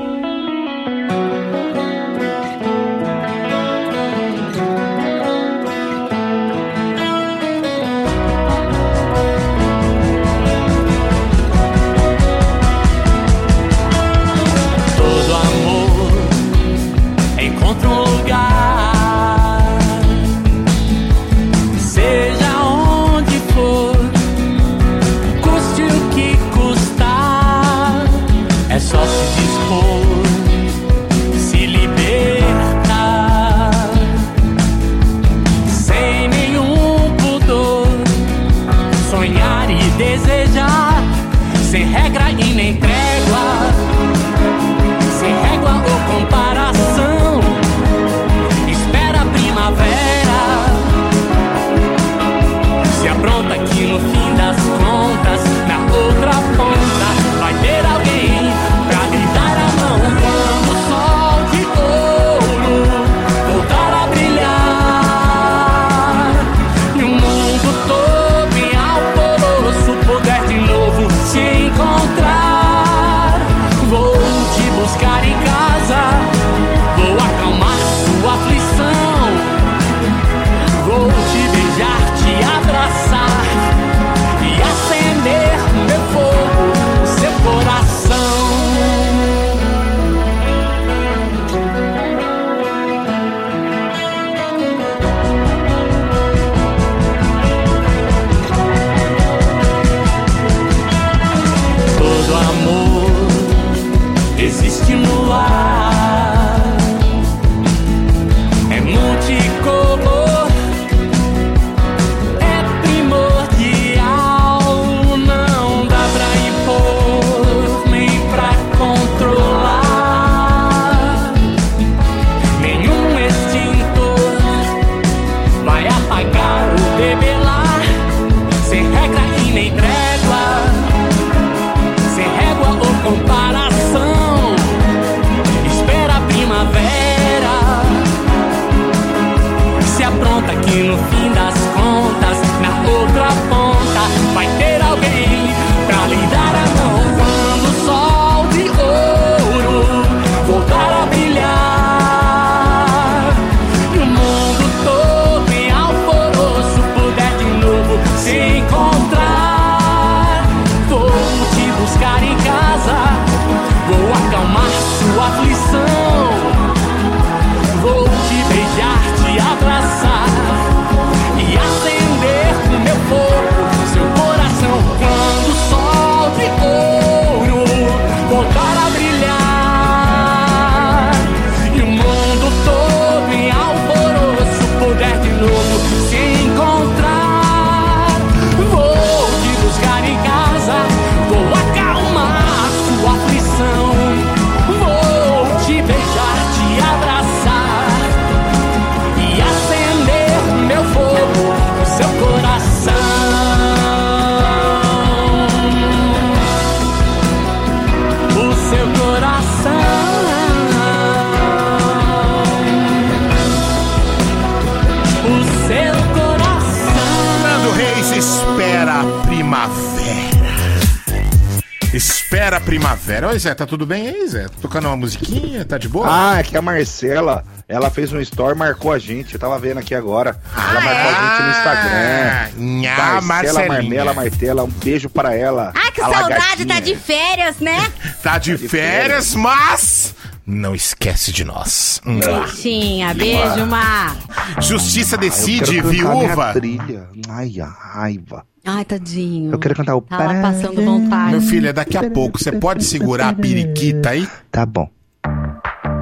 Oi, Zé, tá tudo bem aí, Zé? Tocando uma musiquinha, tá de boa? Ah, é que a Marcela, ela fez um story e marcou a gente. Eu tava vendo aqui agora. ela marcou a gente no Instagram. Nha, Marcela Marcelinha. Marmela Martela, um beijo pra ela. Ah, que A saudade, lagartinha. tá de férias, né? Tá de férias, mas não esquece de nós. Beijinha, beijo, Mar. Justiça Ah, decide, minha viúva. trilha. Ai, a raiva. Ai, tadinho. Eu quero cantar o... Tá lá passando vontade. Meu filho, é daqui a pouco. Você pode segurar a periquita aí? Tá bom.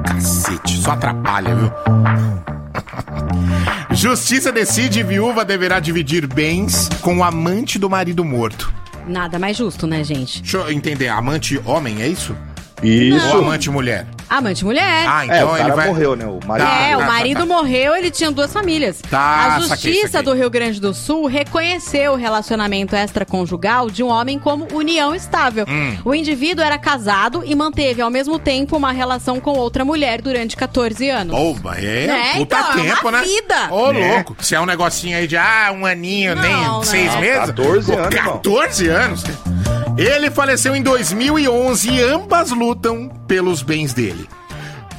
Cacete, só atrapalha, viu? Justiça decide, viúva deverá dividir bens com o amante do marido morto. Nada mais justo, né, gente? Deixa eu entender, amante homem, é isso? Isso. Ou amante mulher? Amante mulher. Ah, É, então o cara ele vai... morreu, né? O marido. Tá. É, o tá, marido tá. morreu, ele tinha duas famílias. Tá, a Justiça saquei. do Rio Grande do Sul reconheceu o relacionamento extraconjugal de um homem como união estável. Hum. O indivíduo era casado e manteve ao mesmo tempo uma relação com outra mulher durante 14 anos. Oba, é, É, puta então, é tempo, uma né? vida. Ô, Né? louco. Se é um negocinho aí de, ah, um aninho, Não, nem não. seis meses. 14 Pô, anos, irmão. 14 anos. Ele faleceu em 2011 e ambas lutam pelos bens dele.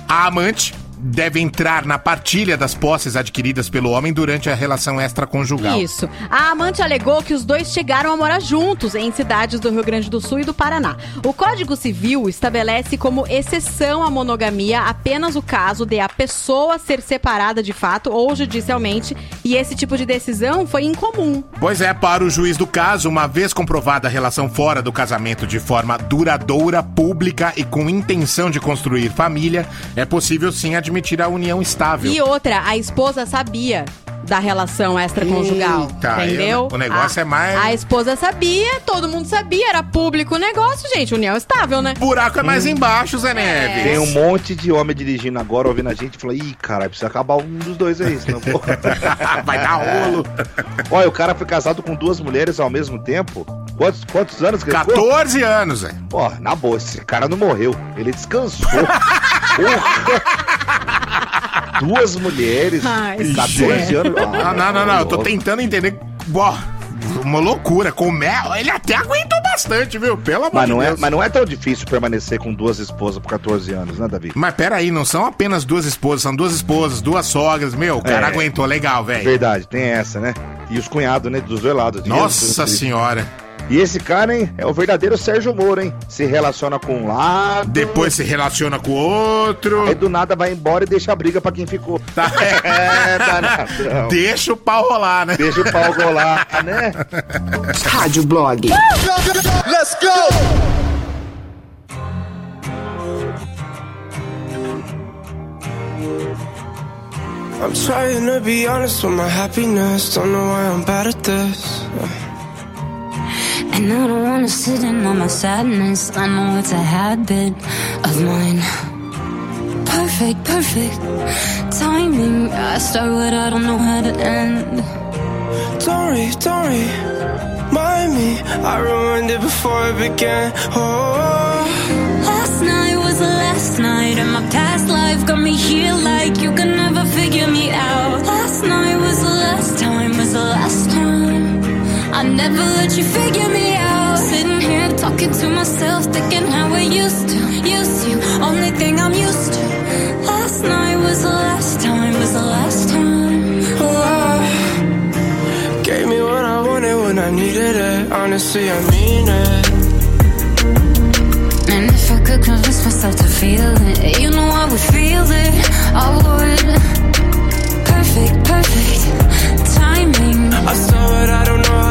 A amante deve entrar na partilha das posses adquiridas pelo homem durante a relação extraconjugal. Isso. A amante alegou que os dois chegaram a morar juntos em cidades do Rio Grande do Sul e do Paraná. O Código Civil estabelece como exceção à monogamia apenas o caso de a pessoa ser separada de fato ou judicialmente, e esse tipo de decisão foi incomum. Pois é, para o juiz do caso, uma vez comprovada a relação fora do casamento de forma duradoura, pública e com intenção de construir família, é possível sim admitir a união estável. E outra, a esposa sabia da relação extraconjugal, Eita, entendeu? eu- o negócio A- é mais- A esposa sabia, todo mundo sabia, era público o negócio, gente, união estável, né? O buraco é mais embaixo, Zé Neves. Tem um monte de homem dirigindo agora, ouvindo a gente, e fala, ih, caralho, precisa acabar um dos dois aí, senão... pô." Vai dar rolo. Olha, o cara foi casado com duas mulheres ao mesmo tempo. Quantos, quantos anos que ele ficou? 14 anos, Zé. Ó, na boa, esse cara não morreu. Ele descansou. Porra. Duas mulheres, Ai, 14 anos. Não, não, não, não. Eu tô tentando entender. Ó, uma loucura. Como é? Ele até aguentou bastante, viu? Pelo amor Mas de não, é, Deus. mas não é tão difícil permanecer com duas esposas por 14 anos, né, Davi? Mas peraí, não são apenas duas esposas, são duas esposas, duas sogras. Meu, o cara É. aguentou legal, velho. Verdade, tem essa, né? E os cunhados, né, dos dois lados. Nossa senhora. E esse cara, hein, é o verdadeiro Sérgio Moro, hein? Se relaciona com um lado. Depois se relaciona com o outro. Aí do nada vai embora e deixa a briga pra quem ficou. Tá. é, danadão. Deixa o pau rolar, né? Deixa o pau rolar, né? Rádio Blog. Let's go! I'm trying to be honest with my happiness. Don't know why I'm bad at this. Yeah. And I don't wanna sit in on my sadness. I know it's a habit of mine. Perfect, perfect timing. I start what I don't know how to end. Don't worry. Mind me, I ruined it before it began. Oh, Last night was the last night, and my past life got me here like you can never figure me out. Last night was the I never let you figure me out. Sitting here talking to myself, thinking how I used to, used to. Only thing I'm used to. Last night was the last time, was the last time. oh, gave me what I wanted when I needed it. Honestly, I mean it. And if I could convince myself to feel it, you know I would feel it. I would. Perfect, perfect timing. I saw it, I don't know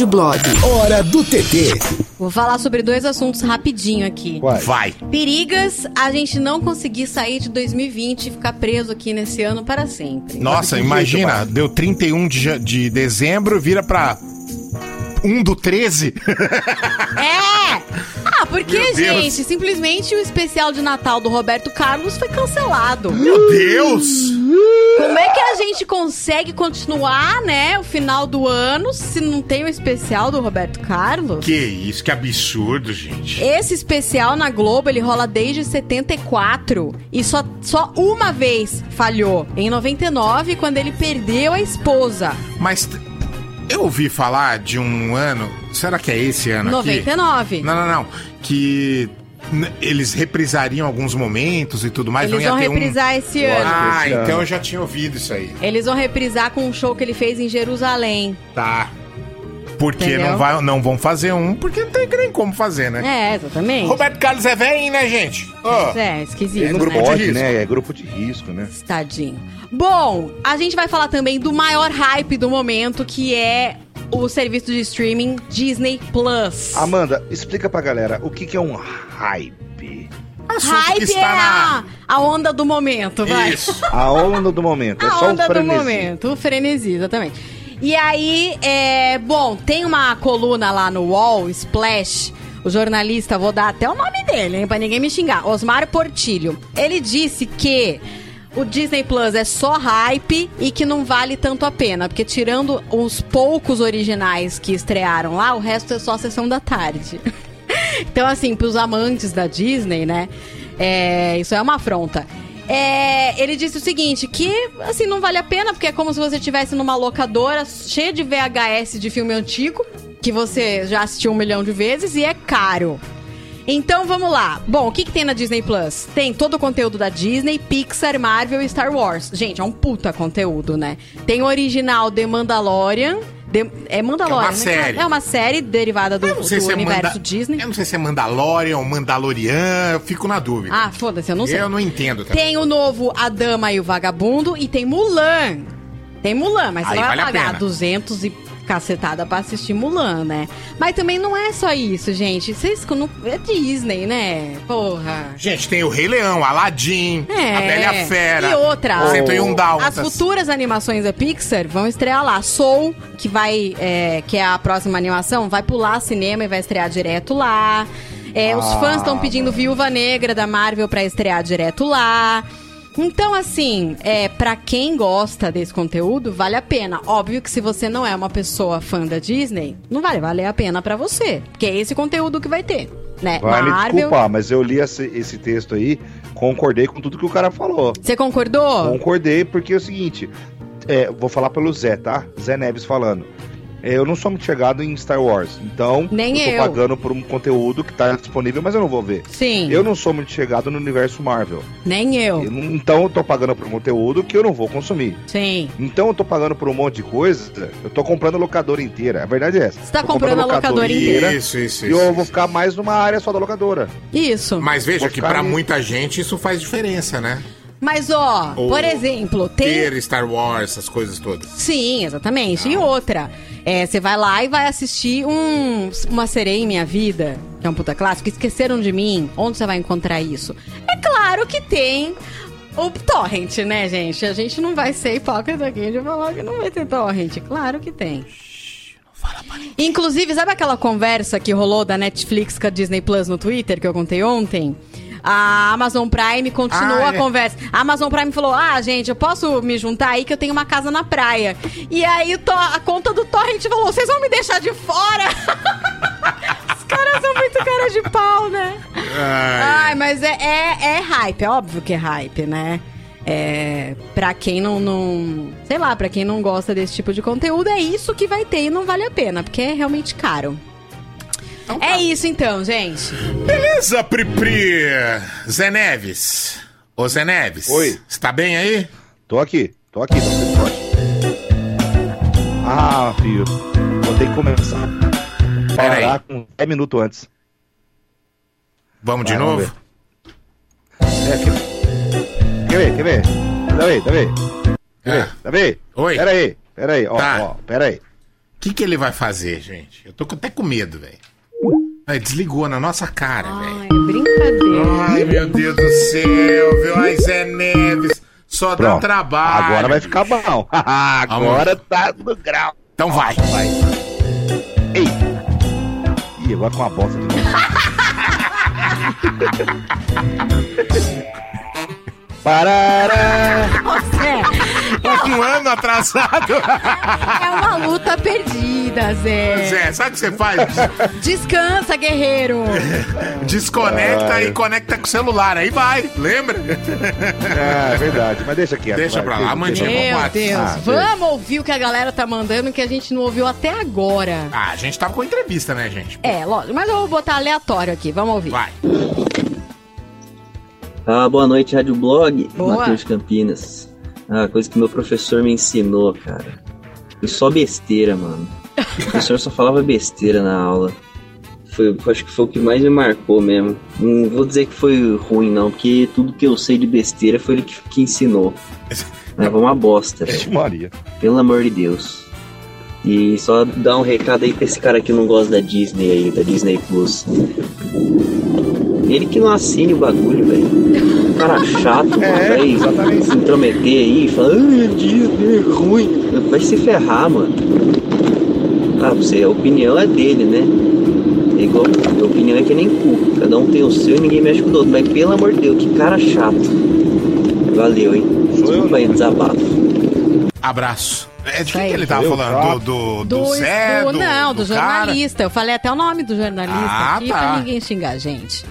Rádio Blog. Hora do TT. Vou falar sobre dois assuntos rapidinho aqui. Vai. Perigas a gente não conseguir sair de 2020 e ficar preso aqui nesse ano para sempre. Nossa, imagina, jeito, deu 31 de, de dezembro, vira pra 1 do 13. É! Ah, porque, gente, simplesmente o especial de Natal do Roberto Carlos foi cancelado. Meu Deus! Como é que a gente consegue continuar, né, o final do ano se não tem o especial do Roberto Carlos? Que isso, que absurdo, gente. Esse especial na Globo, ele rola desde 74 e só, só uma vez falhou, em 99, quando ele perdeu a esposa. Mas eu ouvi falar de um ano, será que é esse ano aqui? 99. Não, não, não. Que eles reprisariam alguns momentos e tudo mais. Eles não vão ia ter reprisar um... esse ano. Ah, Esse ano. então eu já tinha ouvido isso aí. Eles vão reprisar com um show que ele fez em Jerusalém. Tá. Porque Entendeu? não, vai, não vão fazer um, porque não tem nem como fazer, né? É, exatamente. Roberto Carlos é velho, né, gente? Ó, É, esquisito, né? grupo de pode, risco. né? É grupo de risco, né? Tadinho. Bom, a gente vai falar também do maior hype do momento, que é o serviço de streaming Disney Plus. Amanda, explica pra galera o que, que é um hype. Hype é a, a onda do momento, vai. Isso. A onda do momento. É A só um onda do frenesi. momento, o frenesi, exatamente. E aí, é, bom, tem uma coluna lá no UOL, Splash, o jornalista, vou dar até o nome dele, hein, pra ninguém me xingar, Osmar Portilho. Ele disse que o Disney Plus é só hype e que não vale tanto a pena, porque tirando os poucos originais que estrearam lá, o resto é só sessão da tarde. Então, assim, pros amantes da Disney, né? é, isso é uma afronta. É, ele disse o seguinte, que assim, não vale a pena, porque é como se você estivesse numa locadora cheia de VHS de filme antigo, que você já assistiu um milhão de vezes, e é caro. Então vamos lá. Bom, o que, que tem na Disney Plus? Tem todo o conteúdo da Disney, Pixar, Marvel e Star Wars. Gente, é um puta conteúdo, né? Tem o original The Mandalorian. The- é Mandalorian, É uma né? série. É uma série derivada do, do se é universo Manda- Disney. Eu não sei se é Mandalorian ou Mandalorian, eu fico na dúvida. Ah, foda-se, eu não sei. Eu não entendo também. Tem o novo A Dama e o Vagabundo e tem Mulan. Tem Mulan, mas Aí você vai vale pagar pena. 200 e cacetada pra assistir Mulan, né? Mas também não é só isso, gente. Vocês não... É Disney, né? Porra. Gente, tem o Rei Leão, Aladdin, É. a Bela e a Fera. E outra. 101 Dálmatas. As futuras animações da Pixar vão estrear lá. Soul, que vai, é, que é a próxima animação, vai pular cinema e vai estrear direto lá. É, os Ah, fãs estão pedindo Viúva Negra da Marvel pra estrear direto lá. Então, assim, é, para quem gosta desse conteúdo, vale a pena. Óbvio que se você não é uma pessoa fã da Disney, não vai valer a pena pra você. Porque é esse conteúdo que vai ter, né? Vai me Marvel. desculpar, mas eu li esse, esse texto aí, concordei com tudo que o cara falou. Você concordou? Concordei, porque é o seguinte, é, vou falar pelo Zé, tá? Zé Neves falando. Eu não sou muito chegado em Star Wars, então Nem eu tô eu. pagando por um conteúdo que tá disponível, mas eu não vou ver. Sim. Eu não sou muito chegado no universo Marvel. Nem eu. Eu então eu tô pagando por um conteúdo que eu não vou consumir. Sim. Então eu tô pagando por um monte de coisa, eu tô comprando a locadora inteira. A verdade é essa. Você tá Tô comprando a locadora inteira. Isso, isso, E isso. eu vou ficar mais numa área só da locadora. Isso. Mas veja que ali. muita gente isso faz diferença, né? Mas, ó, Ou por exemplo, tem. Ter Star Wars, essas coisas todas. Sim, exatamente. E outra, é, você vai lá e vai assistir um, Uma Sereia em Minha Vida, que é um puta clássico, Esqueceram de Mim. Onde você vai encontrar isso? É claro que tem o torrent, né, gente? A gente não vai ser hipócrita aqui de falar que não vai ter torrent. Claro que tem. Inclusive, sabe aquela conversa que rolou da Netflix com a Disney Plus no Twitter que eu contei ontem? A Amazon Prime continuou Ah, a é. conversa. A Amazon Prime falou: Ah, gente, eu posso me juntar aí que eu tenho uma casa na praia. E aí a conta do Torrent falou: Vocês vão me deixar de fora? Os caras são muito cara de pau, né? Ai, mas é, é, é hype, é óbvio que é hype, né? É, pra quem não, não. Sei lá, pra quem não gosta desse tipo de conteúdo, é isso que vai ter e não vale a pena, porque é realmente caro. É isso então, gente. Beleza, Pripri. Zé Neves. Ô, Zé Neves. Oi. Está bem aí? Tô aqui, tô aqui, não pode. Ah, filho, vou ter que começar. Pera Parar aí. com 10 minutos antes. Vamos de Vai, vamos novo? É, quer... quer ver, quer ver? Tá ver, tá ver? Quer ver? Ah. Tá ver? Oi. Pera aí, pera aí, ó, Tá. ó, pera aí. O que, que ele vai fazer, gente? Eu tô até com medo, velho. Desligou na nossa cara, velho. Ai, brincadeira. Ai, meu Deus do céu, viu? Ai, Zé Neves. Só dá Pronto, trabalho. agora vai ficar bom. agora tá no grau. Então vai. Vai. Ei. Ih, agora com uma bosta de. Parará. Zé, Um ano atrasado. é uma luta perdida, Zé. Zé, sabe o que você faz? Descansa, guerreiro. Desconecta e conecta com o celular. Aí vai, lembra? É, é verdade, mas deixa aqui. Deixa pra lá, Amandinha, vamos Meu. Deus. Ah, Vamos ouvir o que a galera tá mandando que a gente não ouviu até agora. Ah, a gente tava com entrevista, né, gente? É, lógico. Mas eu vou botar aleatório aqui. Vamos ouvir. Vai. Ah, boa noite, Rádio Blog, Boa. Matheus Campinas. Ah, coisa que meu professor me ensinou, cara. Foi só besteira, mano. O professor só falava besteira na aula. Foi, acho que foi o que mais me marcou mesmo. Não vou dizer que foi ruim, não, porque tudo que eu sei de besteira foi ele que, que ensinou. Foi uma bosta. Vixe, Maria. Pelo amor de Deus. E só dar um recado aí pra esse cara que não gosta da Disney aí, da Disney Plus. Ele que não assine o bagulho, velho. Cara chato, É, vai exatamente. se intrometer aí e falar, ah, Disney é ruim. Vai se ferrar, mano. Ah, você, a opinião é dele, né? É igual, a opinião é que nem cu. Cada um tem o seu e ninguém mexe com o outro. Mas pelo amor de Deus, que cara chato. Valeu, hein? Desculpa aí, desabafo. Abraço. É de quem que ele tava Eu, falando? Do, do, do, Do, Zé? do- Do, não, do, cara? jornalista. Eu falei até o nome do jornalista Ah, aqui tá. pra ninguém xingar a gente.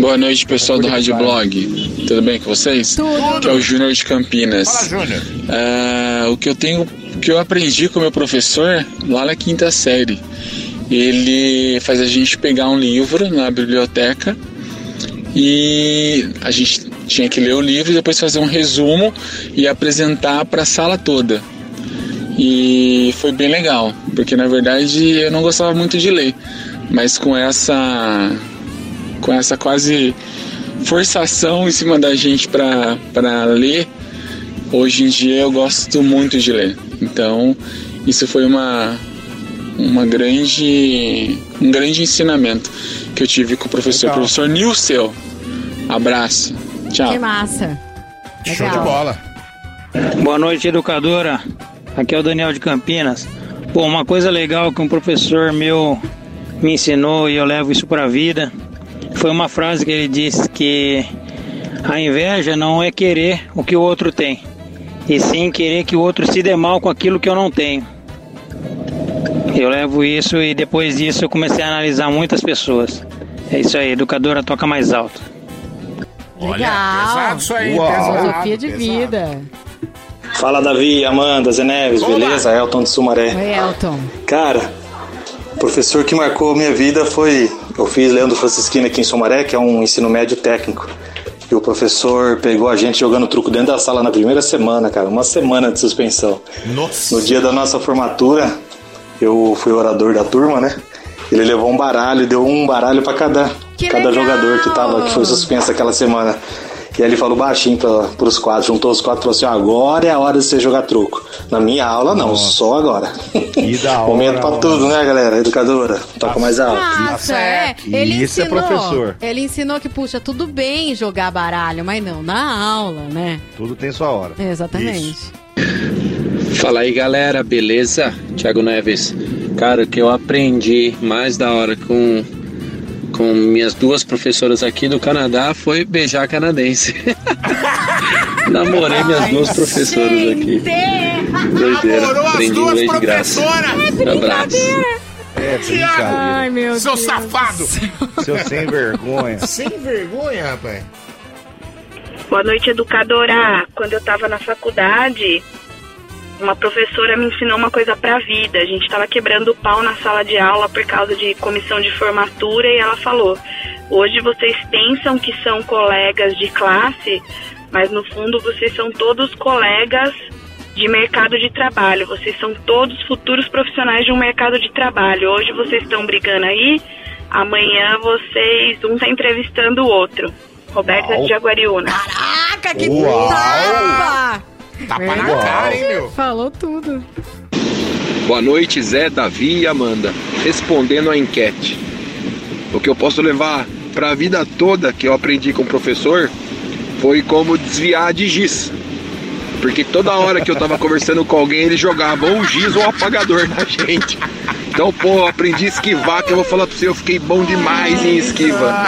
Boa noite, pessoal do Rádio Blog. Tudo bem com vocês? Tudo. Que é o Júnior de Campinas. Fala, Júnior. Ah, o que eu tenho, que eu aprendi com meu professor lá na quinta série. ele faz a gente pegar um livro na biblioteca e a gente tinha que ler o livro e depois fazer um resumo e apresentar para a sala toda. E foi bem legal, porque na verdade eu não gostava muito de ler, mas com essa com essa quase forçação em cima da gente para ler, hoje em dia eu gosto muito de ler. Então, isso foi uma uma grande um grande ensinamento que eu tive com o professor, Legal. professor Nilceu. Abraço. Tchau. Que massa. Show de Legal. bola. Boa noite, educadora. Aqui é o Daniel de Campinas. Bom, uma coisa legal que um professor meu me ensinou e eu levo isso para a vida foi uma frase que ele disse que a inveja não é querer o que o outro tem, e sim querer que o outro se dê mal com aquilo que eu não tenho. Eu levo isso e depois disso eu comecei a analisar muitas pessoas. É isso aí, educadora toca mais alto. Olha, Legal. pesado isso aí, Uau. pesado. Filosofia de pesado. vida. Fala Davi, Amanda, Zé Neves, Olá. beleza? Elton de Sumaré. Oi, Elton. Cara, o professor que marcou a minha vida foi. Eu fiz Leandro Francisquini aqui em Sumaré, que é um ensino médio técnico. E o professor pegou a gente jogando truco dentro da sala na primeira semana, cara, uma semana de suspensão. Nossa. No dia da nossa formatura, eu fui orador da turma, né? Ele levou um baralho, deu um baralho pra cada, Que cada legal! jogador que tava, que foi suspenso aquela semana. E aí ele falou baixinho pra, pros quatro, juntou os quatro e falou assim: agora é a hora de você jogar truco. Na minha aula, não, só agora. Que da hora. Momento pra mano. tudo, né, galera? Educadora, toca mais alto. Massa, é. certo. Ele Isso é ensinou, professor. Ele ensinou que, puxa, tudo bem jogar baralho, mas não na aula, né? Tudo tem sua hora. Exatamente. Fala aí galera, beleza? Thiago Neves. Cara, o que eu aprendi mais da hora com, com minhas duas professoras aqui do Canadá foi beijar canadense. Namorei minhas duas professoras aqui. Doideira, Namorou as aprendi duas professoras. Abraço. É, brincadeira. Ai, meu Seu Deus. safado. Seu sem vergonha. Sem vergonha, rapaz. Boa noite, educadora. Quando eu estava na faculdade, uma professora me ensinou uma coisa pra vida. A gente estava quebrando o pau na sala de aula por causa de comissão de formatura e ela falou: "Hoje vocês pensam que são colegas de classe, mas no fundo vocês são todos colegas de mercado de trabalho. Vocês são todos futuros profissionais de um mercado de trabalho. Hoje vocês estão brigando aí, amanhã vocês um tá entrevistando o outro." Roberta Uau. de Jaguariúna. Caraca, que Uau. tapa! Tapa na Uau. cara, hein, meu? Falou tudo. Boa noite, Zé, Davi e Amanda. Respondendo a enquete. O que eu posso levar para a vida toda que eu aprendi com o professor foi como desviar de giz. Porque toda hora que eu tava conversando com alguém, ele jogava ou giz ou apagador na gente. Então, pô, eu aprendi a esquivar, que eu vou falar pra você, eu fiquei bom demais em esquiva.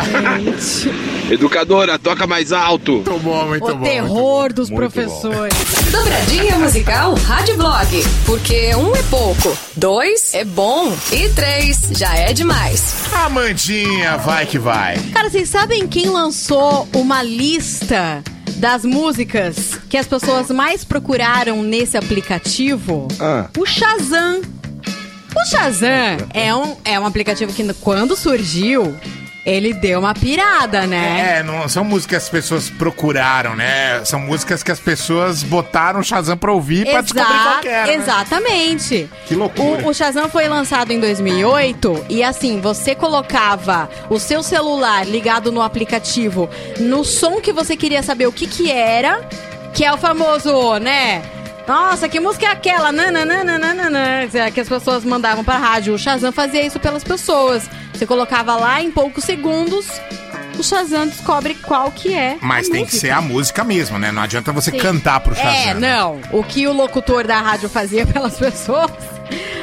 Educadora, toca mais alto. Muito bom, muito O bom. terror dos Muito professores. Dobradinha musical Rádio Blog. Porque um é pouco, dois é bom e três já é demais. Amandinha, vai que vai. Cara, vocês sabem quem lançou uma lista das músicas que as pessoas mais procuraram nesse aplicativo? Ah. O Shazam. O Shazam é um, é um aplicativo que, quando surgiu, ele deu uma pirada, né? É, não são músicas que as pessoas procuraram, né? São músicas que as pessoas botaram o Shazam pra ouvir pra descobrir qual que era. né? Exatamente. Que loucura. O, o Shazam foi lançado em 2008 e assim, você colocava o seu celular ligado no aplicativo no som que você queria saber o que que era, que é o famoso, né? Nossa, que música é aquela? Nananana, que as pessoas mandavam pra rádio. O Shazam fazia isso pelas pessoas. Você colocava lá em poucos segundos, o Shazam descobre qual que é. Mas tem que música. ser a música mesmo, né? Não adianta você Sim. cantar pro Shazam. É, não. O que o locutor da rádio fazia pelas pessoas,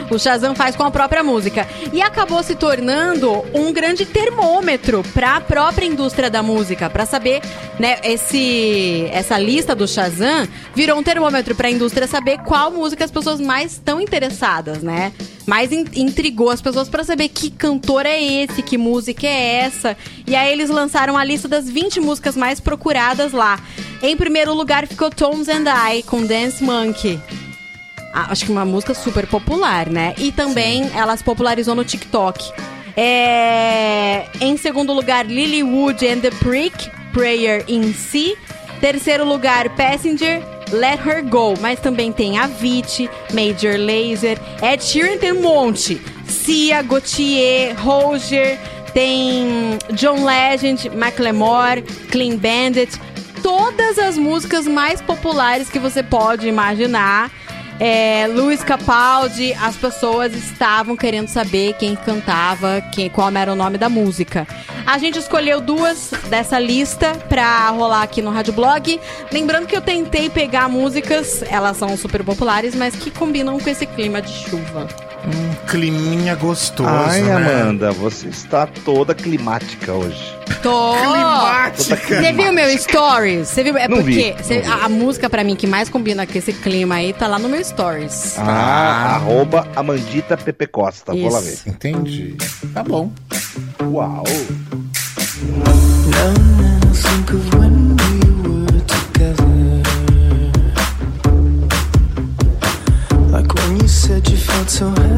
o Shazam faz com a própria música. E acabou se tornando um grande termômetro para a própria indústria da música, para saber, né, esse essa lista do Shazam virou um termômetro para a indústria saber qual música as pessoas mais estão interessadas, né? Mais in- intrigou as pessoas para saber que cantor é esse, que música é essa. E aí eles lançaram a lista das 20 músicas mais procuradas lá. Em primeiro lugar ficou Tones and I com Dance Monkey. Acho que uma música super popular, né? E também ela se popularizou no TikTok. É, em segundo lugar, Lilywood and the Prick, Prayer in C. Terceiro lugar, Passenger, Let Her Go. Mas também tem Avicii, Major Lazer, Ed Sheeran tem um monte. Cia, Gautier, Roger, tem John Legend, Macklemore, Clean Bandit. Todas as músicas mais populares que você pode imaginar. É, Luiz Capaldi, as pessoas estavam querendo saber quem cantava, quem, qual era o nome da música. A gente escolheu duas dessa lista pra rolar aqui no Rádio Blog. Lembrando que eu tentei pegar músicas, elas são super populares, mas que combinam com esse clima de chuva. Um climinha gostoso, Ai, né? Amanda, você está toda climática hoje. Tô. Climática. Você viu meu stories? Você viu? É Não porque vi, cê- a, a música pra mim que mais combina com esse clima aí tá lá no meu stories. Ah, arroba Amandita Pepe Costa. Vou lá ver. Isso. Entendi. Tá bom. Uau. Like when you said you felt so happy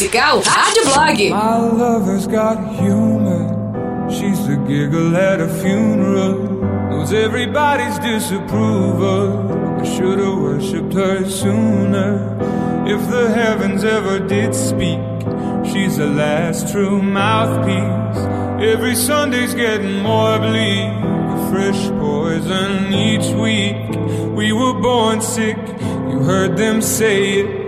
musical Rádio Blog. My lover's got humor. She's the giggle at a funeral. Knows everybody's disapproval. I should've worshipped her sooner. If the heavens ever did speak, she's the last true mouthpiece. Every Sunday's getting more bleak. A fresh poison each week. We were born sick, you heard them say it.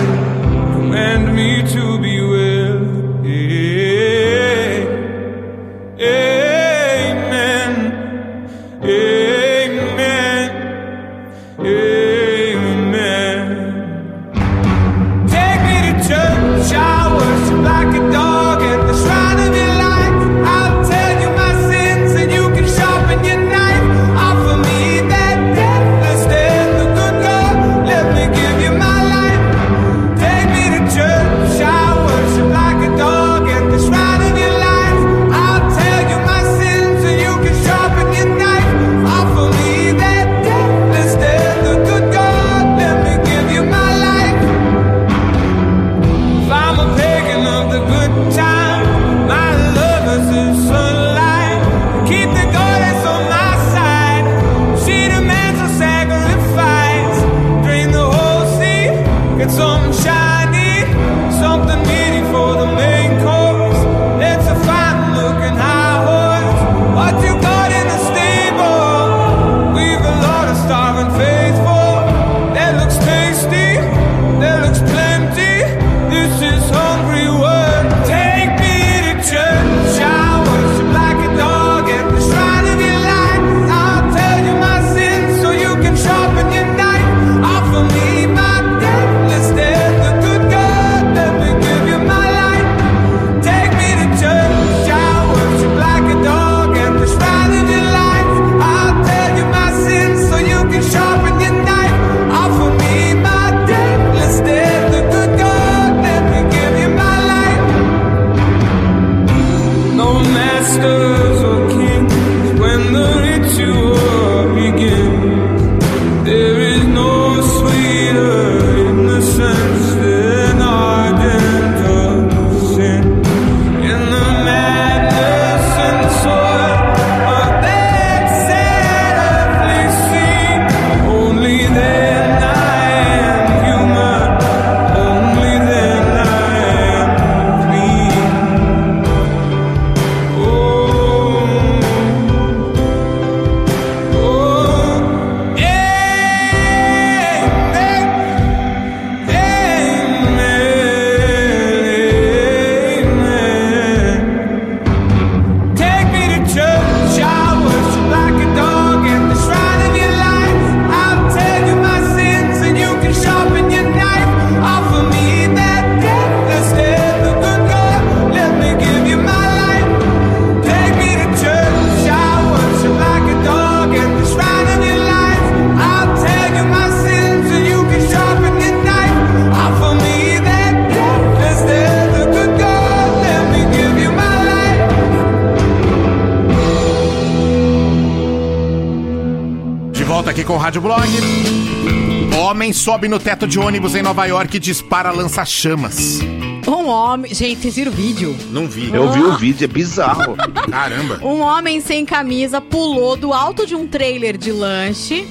sobe no teto de ônibus em Nova York e dispara lança-chamas. Um homem. Gente, vocês viram o vídeo? Não vi. Eu vi o vídeo, é bizarro. Caramba. Um homem sem camisa pulou do alto de um trailer de lanche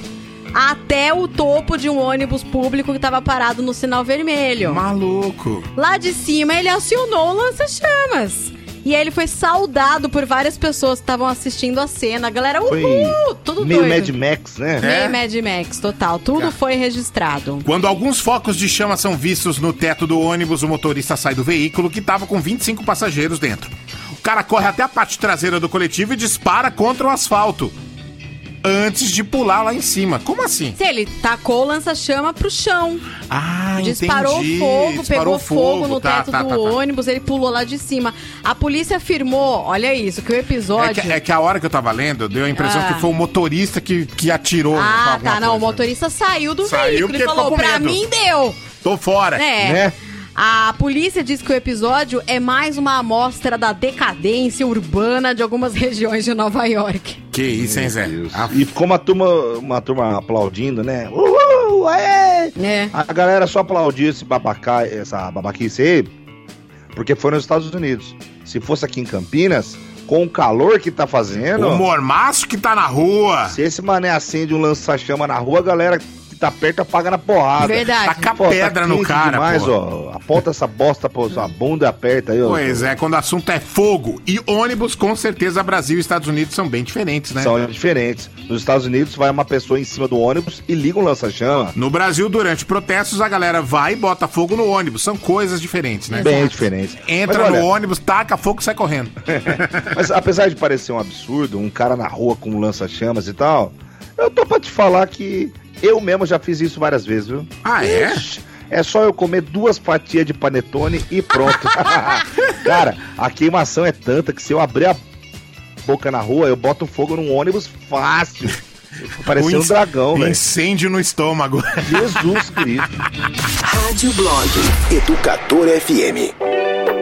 até o topo de um ônibus público que estava parado no sinal vermelho. Maluco. Lá de cima ele acionou o lança-chamas. E aí ele foi saudado por várias pessoas que estavam assistindo a cena. A galera, Foi uhul! Tudo meio doido. Mad Max, né? É. Meio Mad Max, total. Tudo foi registrado. Quando alguns focos de chama são vistos no teto do ônibus, o motorista sai do veículo que estava com 25 passageiros dentro. O cara corre até a parte traseira do coletivo e dispara contra o asfalto. Antes de pular lá em cima. Como assim? Se ele tacou o lança-chama pro chão. Ah, Disparou entendi. fogo, Disparou pegou fogo, no Tá, teto tá, do tá, tá. ônibus, ele pulou lá de cima. A polícia afirmou, olha isso, que o É episódio. que, é que a hora que eu tava lendo, deu a impressão Ah. que foi o motorista que, que atirou. Ah, tá, não. O coisa. motorista saiu do Saiu veículo porque e falou: pra medo." mim deu. Tô fora. É. Né? A polícia diz que o episódio é mais uma amostra da decadência urbana de algumas regiões de Nova York. Que isso, hein, Zé? Ah, E ficou uma turma, uma turma aplaudindo, né? Uhul, aê! É. A galera só aplaudiu esse babacá, essa babaquice aí, porque foi nos Estados Unidos. Se fosse aqui em Campinas, com o calor que tá fazendo. O mormaço que tá na rua. Se esse mané acende um lança-chama na rua, a galera tá perto apaga na porrada. Verdade. Taca Pô, pedra no quente cara, demais, pô. ó. Aponta essa bosta pra sua bunda e aperta aí, ó. Pois é, quando o assunto é fogo. E ônibus, com certeza, Brasil e Estados Unidos são bem diferentes, né? São diferentes. Nos Estados Unidos vai uma pessoa em cima do ônibus e liga um lança-chama. No Brasil, durante protestos, a galera vai e bota fogo no ônibus. São coisas diferentes, né? Bem diferentes. Entra Mas olha, no ônibus, taca fogo e sai correndo. Mas apesar de parecer um absurdo, um cara na rua com um lança-chamas e tal, eu tô pra te falar que eu mesmo já fiz isso várias vezes, viu? Ah, é? Ixi, É só eu comer duas fatias de panetone e pronto. cara, a queimação é tanta que se eu abrir a boca na rua, eu boto fogo num ônibus fácil. Parecendo um dragão, velho. Incêndio no estômago. Jesus Cristo. Rádio Blog Educador FM.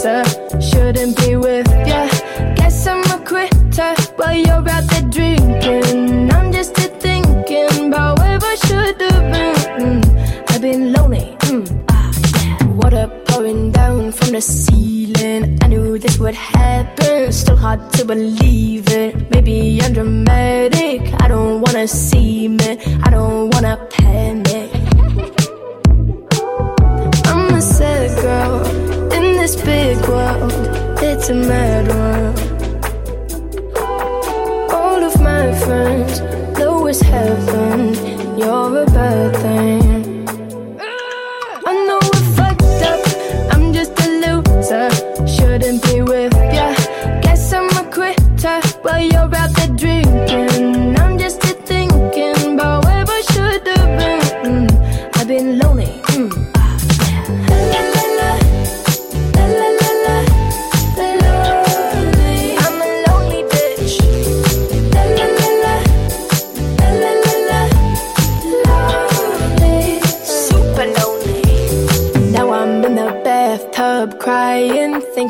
Loser. Shouldn't be with ya. Guess I'm a quitter while you're out there drinking. I'm just here thinking about where I should have been. Mm, I've been lonely. Mm, ah, yeah. Water pouring down from the ceiling. I knew this would happen. Still hard to believe it. Maybe I'm dramatic. I don't wanna see me. I don't wanna panic. I'm a sad girl this big world. It's a mad world. All of my friends know it's heaven. You're a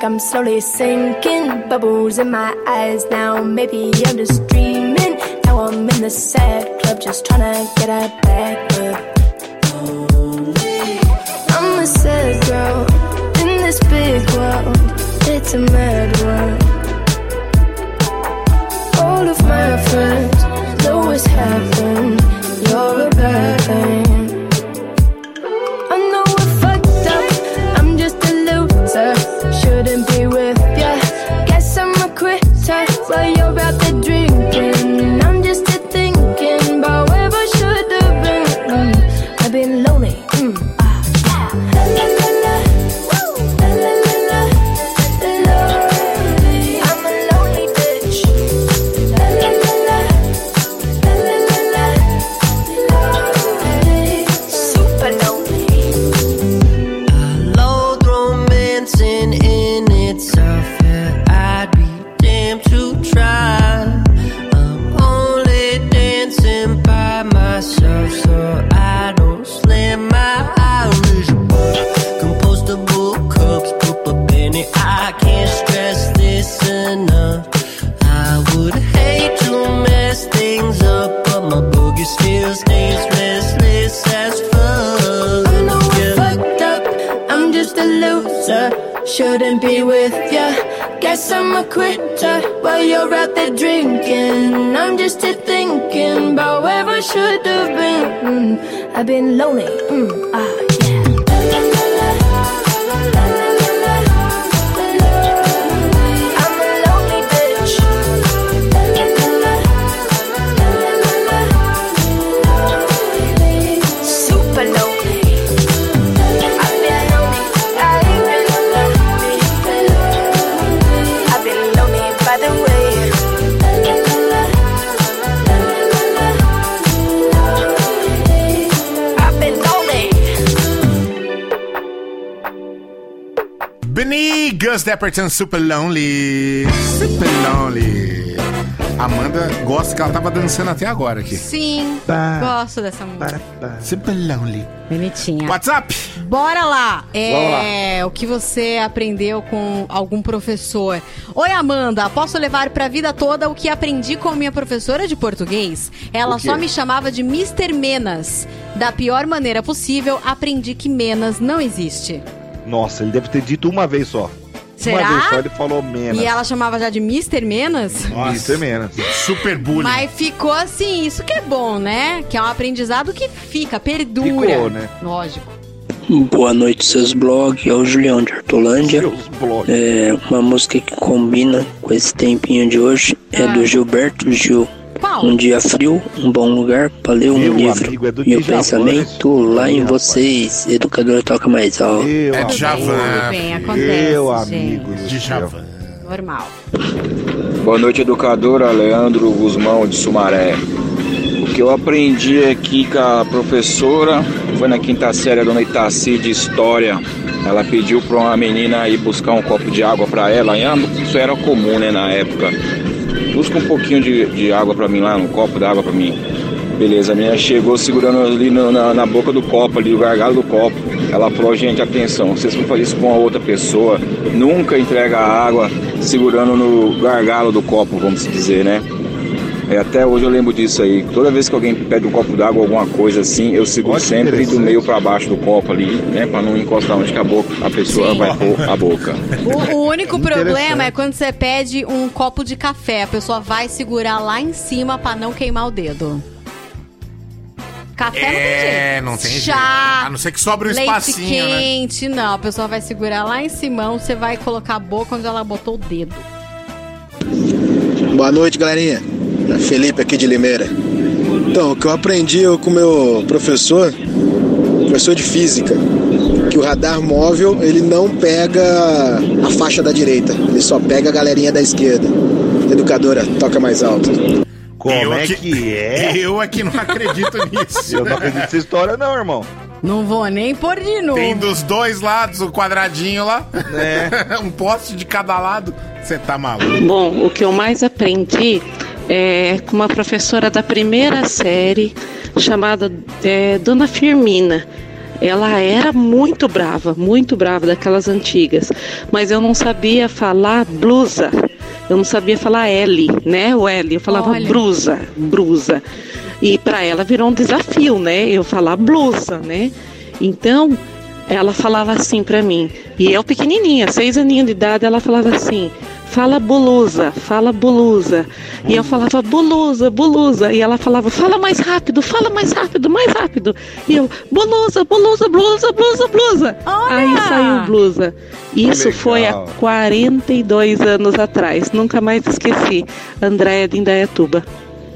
Think I'm slowly sinking. Bubbles in my eyes now. Maybe I'm just dreaming. Now I'm in the sad club just trying to get a back up. I'm a sad girl in this big world. It's a mad Dapperton Super Lonely. Super Lonely. Amanda gosta que ela tava dançando até agora aqui. Sim, Pá. gosto dessa música. Super Lonely. Bonitinha. WhatsApp Bora lá. É, o que você aprendeu com algum professor. Oi, Amanda. Posso levar pra vida toda o que aprendi com minha professora de português? Ela só me chamava de Mr. Menas. Da pior maneira possível, aprendi que Menas não existe. Nossa, ele deve ter dito uma vez só. Será? Uma vez só ele falou menos. E ela chamava já de Mr. Menas? É menos. Super bullying. Mas ficou assim, isso que é bom, né? Que é um aprendizado que fica, perdura. Ficou, né? Lógico. Boa noite, seus blogs. É o Julião de Hortolândia. É uma música que combina com esse tempinho de hoje. É do Gilberto Gil. Um dia frio, um bom lugar pra ler um Meu livro. amigo, é Meu pensamento lá em vocês. Educadora toca mais alto. Meu É Djavan. Tudo bem, acontece, Meu gente. amigo do Djavan. Normal. Boa noite, educadora Leandro Guzmão de Sumaré. O que eu aprendi aqui com a professora foi na quinta série, a dona Itaci de História. Ela pediu para uma menina ir buscar um copo de água para ela. Isso era comum, né, na época. Busca um pouquinho de, de água para mim lá, um copo d'água para mim. Beleza, a menina chegou segurando ali no- na, na boca do copo, ali, o gargalo do copo. Ela falou, gente, atenção, vocês vão fazer isso com a outra pessoa, nunca entrega a água segurando no gargalo do copo, vamos dizer, né? É, até hoje eu lembro disso aí. Toda vez que alguém pede um copo d'água, alguma coisa assim, eu seguro Olha sempre do meio para baixo do copo ali, né? Pra não encostar onde que a, boca, a pessoa Sim. vai pôr a boca. O, o único problema é quando você pede um copo de café. A pessoa vai segurar lá em cima pra não queimar o dedo. Café não tem jeito. É, não tem jeito. Chá, A não ser que sobre um leite espacinho, né? quente, não. A pessoa vai segurar lá em cima, você vai colocar a boca onde ela botou o dedo. Boa noite, galerinha. Felipe aqui de Limeira. Então, o que eu aprendi eu com o meu professor, professor de física, que o radar móvel ele não pega a faixa da direita, ele só pega a galerinha da esquerda. Educadora, toca mais alto. Como Eu é que- que é? Eu é que não acredito nisso. Eu não acredito nessa história, não, irmão. Não vou nem pôr de novo. Tem dos dois lados o quadradinho lá. É. um poste de cada lado. Você tá maluco. Bom, o que eu mais aprendi é com uma professora da primeira série chamada é, Dona Firmina. Ela era muito brava, muito brava, daquelas antigas. Mas eu não sabia falar blusa. Eu não sabia falar L, né? O L. Eu falava Olha. brusa, brusa. E para ela virou um desafio, né? Eu falar blusa, né? Então, ela falava assim pra mim. E eu pequenininha, seis aninhos de idade, ela falava assim: fala blusa, fala blusa. E eu falava blusa, blusa. E ela falava: fala mais rápido, fala mais rápido, mais rápido. E eu: blusa, blusa, blusa, blusa, blusa. Aí saiu blusa. Isso legal. foi há 42 anos atrás. Nunca mais esqueci. Andréia de Indaiatuba.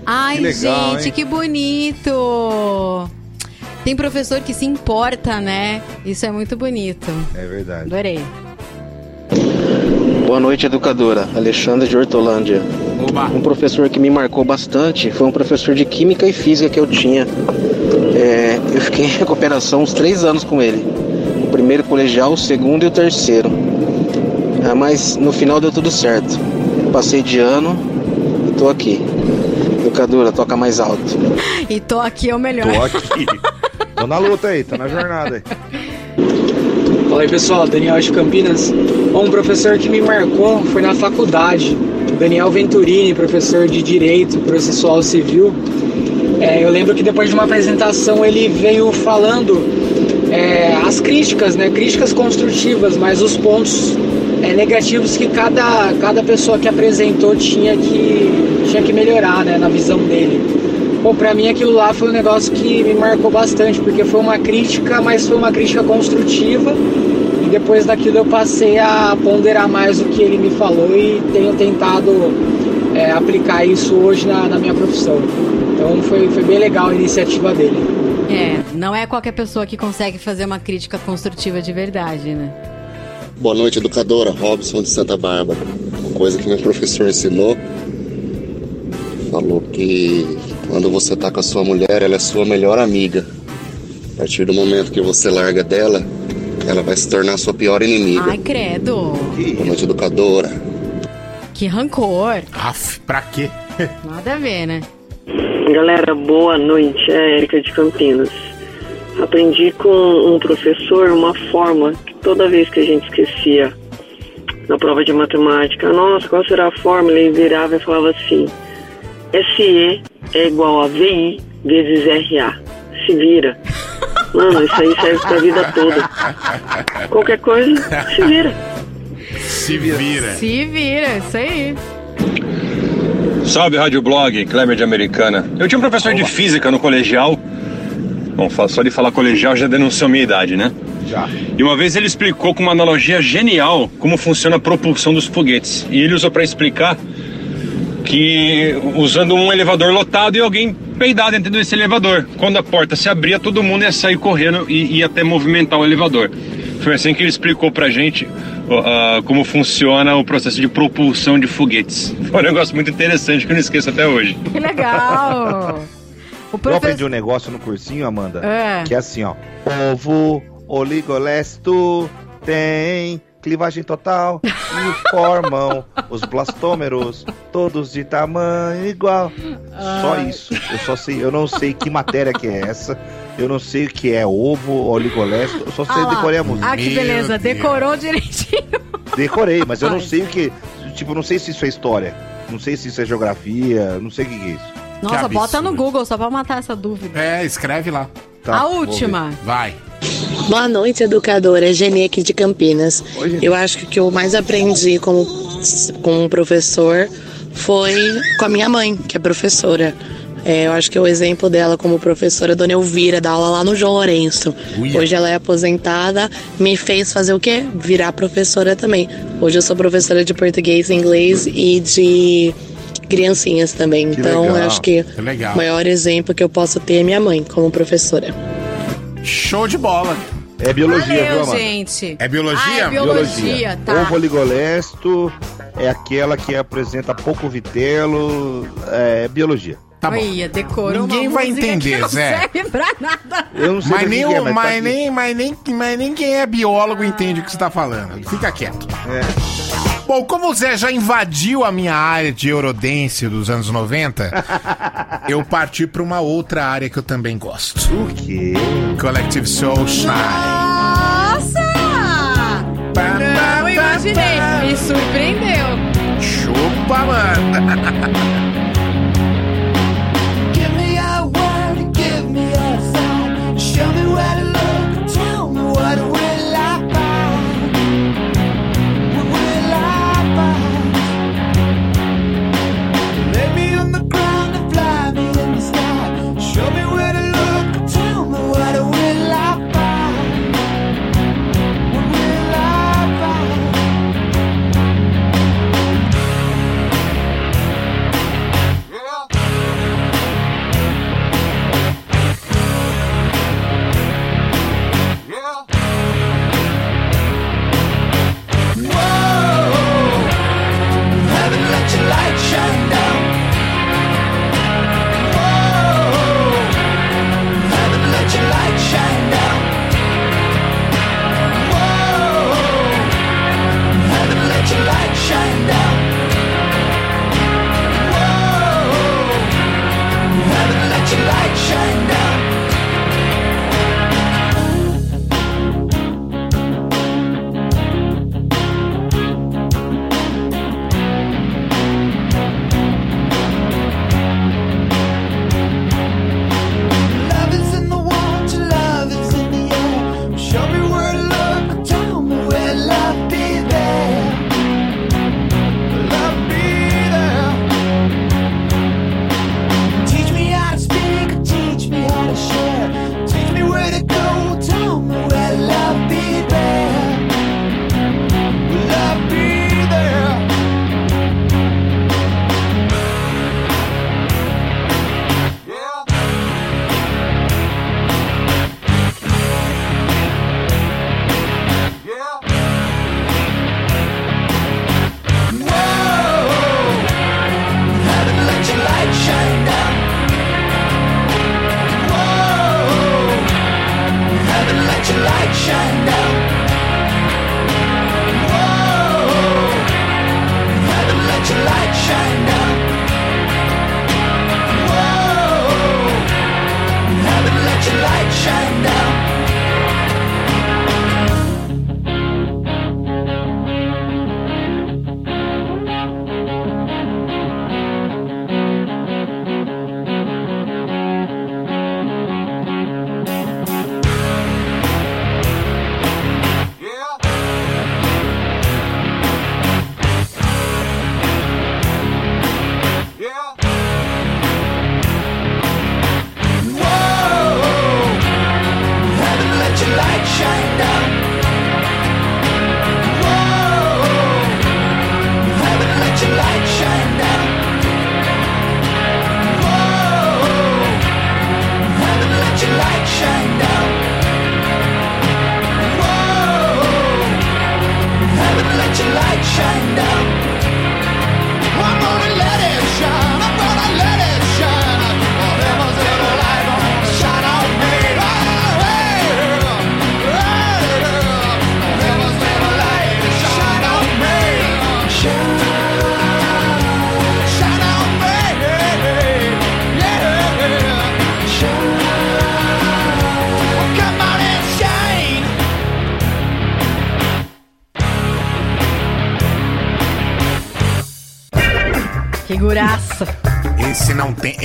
Ai, Que legal, gente, hein? que bonito. Tem professor que se importa, né? Isso é muito bonito. É verdade. Adorei. Boa noite, educadora. Alexandre de Hortolândia. Oba. Um professor que me marcou bastante foi um professor de Química e Física que eu tinha. É, eu fiquei em recuperação uns três anos com ele. O primeiro colegial, o segundo e o terceiro. Ah, mas no final deu tudo certo. Passei de ano e tô aqui. Educadora, toca mais alto. E tô aqui é o melhor. Tô aqui. tô na luta aí, tô na jornada aí. Fala aí pessoal, Daniel de Campinas. Bom, um professor que me marcou foi na faculdade, Daniel Venturini, professor de Direito Processual Civil. É, eu lembro que depois de uma apresentação ele veio falando é, as críticas, né, críticas construtivas, mas os pontos é, negativos que cada, cada pessoa que apresentou tinha que, tinha que melhorar né, na visão dele. Bom, pra mim aquilo lá foi um negócio que me marcou bastante, porque foi uma crítica, mas foi uma crítica construtiva. E depois daquilo eu passei a ponderar mais o que ele me falou e tenho tentado é, aplicar isso hoje na, na minha profissão. Então foi, foi bem legal a iniciativa dele. É, não é qualquer pessoa que consegue fazer uma crítica construtiva de verdade, né? Boa noite, educadora. Robson de Santa Bárbara. Uma coisa que meu professor ensinou. Falou que quando você tá com a sua mulher, ela é sua melhor amiga. A partir do momento que você larga dela, ela vai se tornar sua pior inimiga. Ai, credo. Boa noite, educadora. Que rancor. Aff, pra quê? Nada a ver, né? Galera, boa noite. É a Erika de Campinas. Aprendi com um professor uma forma que toda vez que a gente esquecia na prova de matemática, nossa, qual será a fórmula? Ele virava e falava assim: SE é igual a VI vezes RA. Se vira. Mano, isso aí serve pra vida toda. Qualquer coisa, se vira. Se vira. Se vira, isso aí. Salve Rádio Blog, Kleber de Americana. Eu tinha um professor de física no colegial. Bom, só de falar colegial já denunciou minha idade, né? Já. E uma vez ele explicou com uma analogia genial como funciona a propulsão dos foguetes. E ele usou para explicar que usando um elevador lotado e alguém peidar dentro desse elevador. Quando a porta se abria, todo mundo ia sair correndo e ia até movimentar o elevador. Foi assim que ele explicou pra gente ah, como funciona o processo de propulsão de foguetes. Foi um negócio muito interessante que eu não esqueço até hoje. Que legal. O Eu professor... aprendi um negócio no cursinho, Amanda, É. que é assim, ó. Ovo oligolesto tem clivagem total e formam os blastômeros, todos de tamanho igual. Só isso. Eu só sei, eu não sei que matéria que é essa. Eu não sei o que é ovo oligolesto. Eu só sei Ah decorei a música. Ah, que beleza. Decorou direitinho. Decorei, mas eu não sei o que. Tipo, não sei se isso é história. Não sei se isso é geografia. Não sei o que que é isso. Nossa, bota no Google só pra matar essa dúvida. É, escreve lá. Tá, a última. Vai. Boa noite, educadora. Geni aqui de Campinas. Eu acho que o que eu mais aprendi como, com um professor foi com a minha mãe, que é professora. É, eu acho que o exemplo dela como professora, Dona Elvira, dá aula lá no João Lourenço. Uia. Hoje ela é aposentada, me fez fazer o quê? Virar professora também. Hoje eu sou professora de português, inglês e de criancinhas também. então legal, eu acho que que legal. o maior exemplo que eu posso ter é minha mãe como professora. Show de bola. É biologia, viu, Valeu, Amanda? gente. É biologia? Ah, é biologia, tá. Ovo oligolesto é aquela que apresenta pouco vitelo. É biologia. Tá bom. Olha, decorou Ninguém uma vai entender, que não Zé. serve pra nada. Eu não sei Mas que nem, que é, o- mas tá mas, aqui. nem, mas, nem, mas nem quem é biólogo entende o que você tá falando. Fica quieto. Bom, como o Zé já invadiu a minha área de Eurodance dos anos 90, eu parti pra uma outra área que eu também gosto. O quê? Collective Soul Shine. Nossa! Não imaginei. Me surpreendeu. Chupa, mano.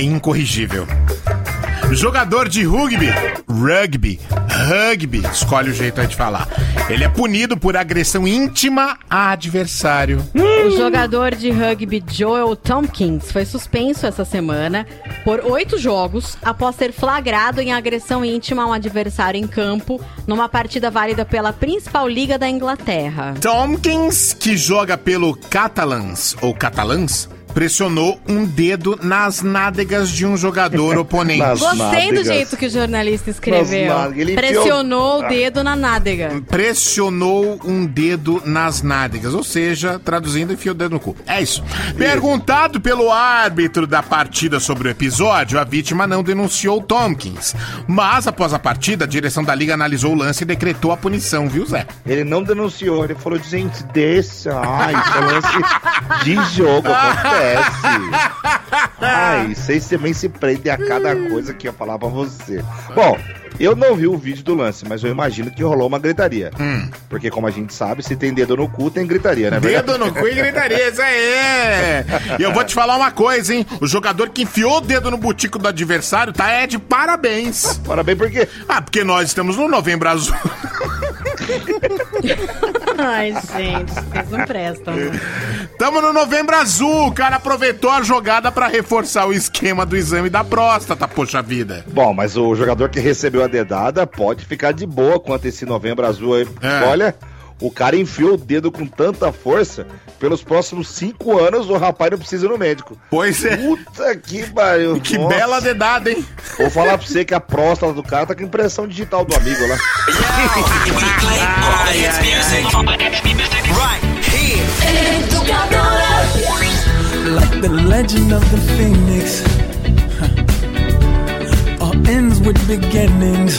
é incorrigível. Jogador de rugby, rugby, rugby, escolhe o jeito aí de falar. Ele é punido por agressão íntima a adversário. O jogador de rugby Joel Tompkins foi suspenso essa semana por oito jogos após ser flagrado em agressão íntima a um adversário em campo numa partida válida pela principal liga da Inglaterra. Tompkins, que joga pelo Catalans ou Catalãs, pressionou um dedo nas nádegas de um jogador oponente. Nas Gostei do nádegas. jeito que o jornalista escreveu. Ele enfiou- Pressionou o Ah. dedo na nádega. Pressionou um dedo nas nádegas, ou seja, traduzindo, enfiou o dedo no cu. É isso. Perguntado pelo árbitro da partida sobre o episódio, a vítima não denunciou Tompkins. Mas, após a partida, a direção da liga analisou o lance e decretou a punição, viu, Zé? Ele não denunciou, ele falou, gente, deixa. Ai, isso é lance de jogo, acontece. Ai, vocês também se prendem a cada coisa que eu falar pra você. Bom, eu não vi o vídeo do lance, mas eu imagino que rolou uma gritaria. Porque, como a gente sabe, se tem dedo no cu, tem gritaria, né? Dedo no cu e gritaria, isso aí! E eu vou te falar uma coisa, hein? O jogador que enfiou o dedo no butico do adversário tá é de parabéns. Parabéns por quê? Ah, porque nós estamos no Novembro Azul. Ai, gente, vocês não prestam. né? Tamo no Novembro Azul, o cara aproveitou a jogada pra reforçar o esquema do exame da próstata, poxa vida. Bom, mas o jogador que recebeu a dedada pode ficar de boa quanto esse novembro azul aí. É. Olha, o cara enfiou o dedo com tanta força, pelos próximos cinco anos o rapaz não precisa ir no médico. Pois é. Puta que pariu. Que nossa. bela dedada, hein? Vou falar pra você que a próstata do cara tá com impressão digital do amigo lá. Like the legend of the phoenix. huh, All ends with beginnings.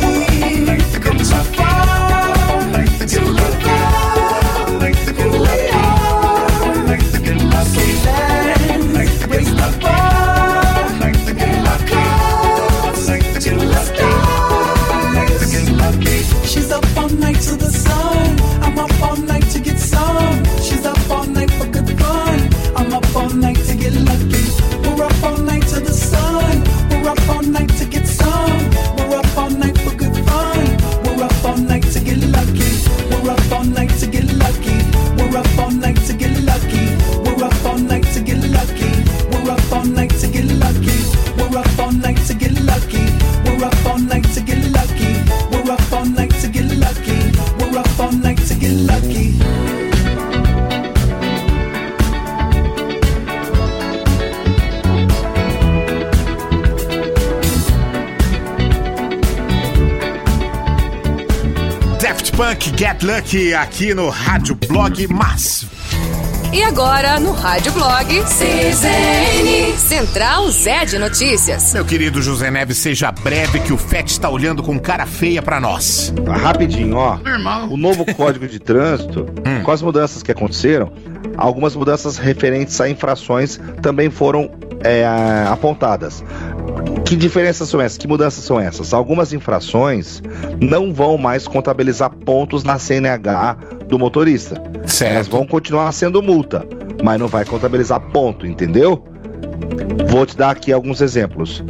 Lucky aqui no Rádio Blog Mas. E agora, no Rádio Blog, CZN, Central Zé de Notícias. Meu querido José Neves, seja breve que o FET está olhando com cara feia pra nós. Rapidinho, ó. O novo Código de Trânsito, Hum. com as mudanças que aconteceram, algumas mudanças referentes a infrações também foram é, apontadas. Que diferenças são essas? Que mudanças são essas? Algumas infrações não vão mais contabilizar pontos na CNH do motorista. Certo. Elas vão continuar sendo multa, mas não vai contabilizar ponto, entendeu? Vou te dar aqui alguns exemplos.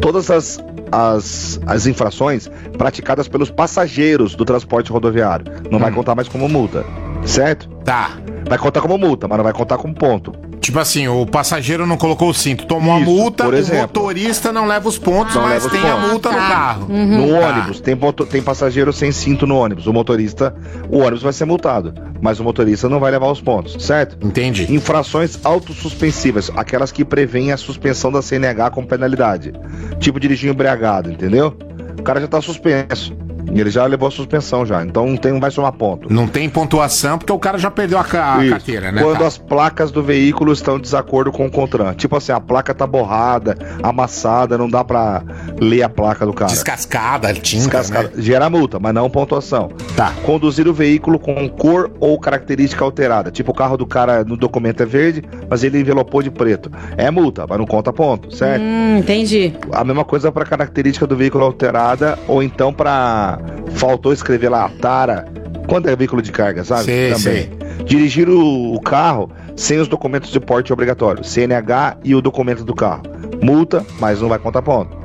Todas as, as, as infrações praticadas pelos passageiros do transporte rodoviário não vai contar mais como multa, certo? Tá. Vai contar como multa, mas não vai contar como ponto. Tipo assim, o passageiro não colocou o cinto, tomou a multa, o motorista não leva os pontos, mas tem a pontos. multa no carro. No Tá. ônibus, tem, tem passageiro sem cinto no ônibus. O motorista, o ônibus vai ser multado, mas o motorista não vai levar os pontos, certo? Entendi. Infrações autossuspensivas, aquelas que prevêem a suspensão da CNH com penalidade. Tipo dirigir embriagado, entendeu? O cara já tá suspenso. E ele já levou a suspensão já, então não, tem, não vai somar ponto. Não tem pontuação porque o cara já perdeu a, ca- a carteira, né? Quando Tá. as placas do veículo estão em desacordo com o CONTRAN. Tipo assim, a placa tá borrada, amassada, não dá pra ler a placa do cara. Descascada, tinta, Descascada. Gera multa, mas não pontuação. Tá. Conduzir o veículo com cor ou característica alterada. Tipo, o carro do cara no documento é verde, mas ele envelopou de preto. É multa, mas não conta ponto, certo? Hum, entendi. A mesma coisa para característica do veículo alterada, ou então para faltou escrever lá Tara, quando é veículo de carga, sabe? Sei, sei. Dirigir o, o carro sem os documentos de porte obrigatório, CNH e o documento do carro. Multa, mas não vai contar ponto.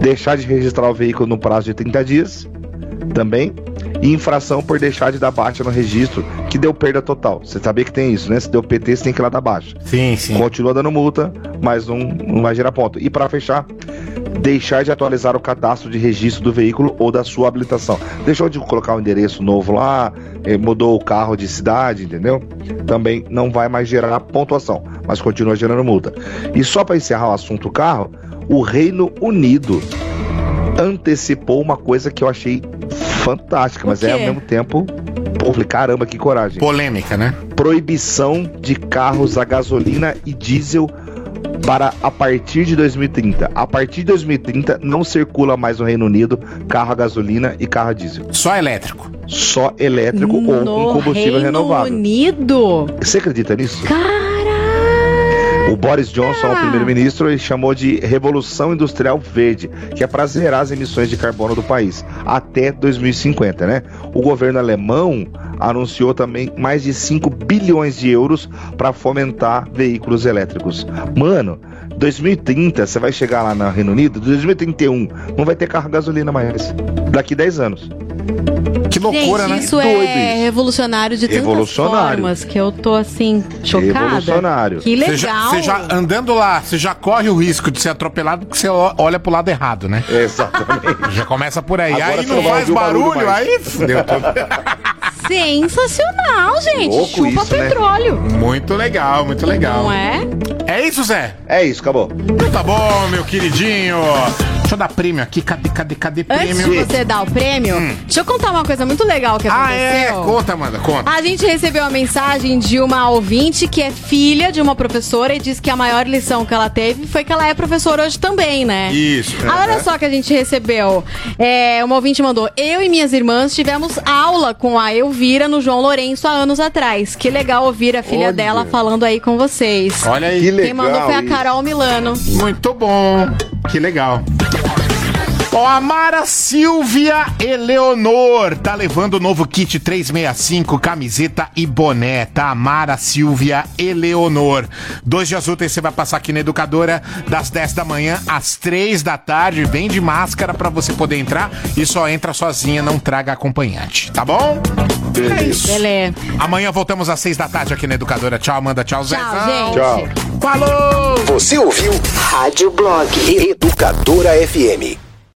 Deixar de registrar o veículo no prazo de 30 dias, também. E infração por deixar de dar baixa no registro, que deu perda total. Você sabia que tem isso, né? Se deu PT, você tem que ir lá dar baixa. Sim, sim. Continua dando multa, mas não, não vai gerar ponto. E para fechar, deixar de atualizar o cadastro de registro do veículo ou da sua habilitação. Deixou de colocar um endereço novo lá, eh, mudou o carro de cidade, entendeu? Também não vai mais gerar pontuação, mas continua gerando multa. E só para encerrar o assunto carro, o Reino Unido antecipou uma coisa que eu achei fantástica, mas é ao mesmo tempo. Pô, falei, caramba, que coragem. Polêmica, né? Proibição de carros a gasolina e diesel para a partir de 2030. A partir de 2030 não circula mais no Reino Unido carro a gasolina e carro a diesel. Só elétrico. Só elétrico ou no com combustível Reino renovável. Unido. Você acredita nisso? O Boris Johnson, o primeiro-ministro, ele chamou de Revolução Industrial Verde, que é para zerar as emissões de carbono do país até 2050, né? O governo alemão anunciou também mais de 5 bilhões de euros para fomentar veículos elétricos. Mano, 2030 você vai chegar lá no Reino Unido, 2031 não vai ter carro gasolina mais. Daqui 10 anos. Que Gente, isso é revolucionário de tantas Revolucionário. formas que eu tô assim, chocada. Revolucionário. Que legal. Você já, você já andando lá, você já corre o risco de ser atropelado porque você olha pro lado errado, né? Exatamente. Já começa por aí. Agora aí não faz barulho barulho, aí fudeu tudo. Sensacional, gente. Louco Chupa isso, né? petróleo. Muito legal, muito legal. Não é? É isso, Zé? É isso, acabou. Então tá bom, meu queridinho. Deixa eu dar prêmio aqui. Cadê, cadê, cadê Antes prêmio? de você dar o prêmio, deixa eu contar uma coisa muito legal que Ah, aconteceu. é? Conta, Amanda, conta. A gente recebeu uma mensagem de uma ouvinte que é filha de uma professora e diz que a maior lição que ela teve foi que ela é professora hoje também, né? Isso. Ah, Olha só que a gente recebeu. É, uma ouvinte mandou: Eu e minhas irmãs tivemos aula com a Elvira no João Lourenço há anos atrás. Que legal ouvir a filha Olha. dela falando aí com vocês. Olha aí. Quem mandou foi a Carol Milano. Muito bom. Que legal. Ó, a Mara Silvia Eleonor tá levando o novo kit 365, camiseta e boné, tá? Mara Silvia Eleonor. Dois dias úteis você vai passar aqui na Educadora das 10 da manhã às 3 da tarde. Vem de máscara pra você poder entrar e só entra sozinha, não traga acompanhante, tá bom? É isso. Beleza. Amanhã voltamos às 6 da tarde aqui na Educadora. Tchau, Amanda. Tchau, Zé. gente. Tchau. Falou! Você ouviu Rádio Blog Educadora FM.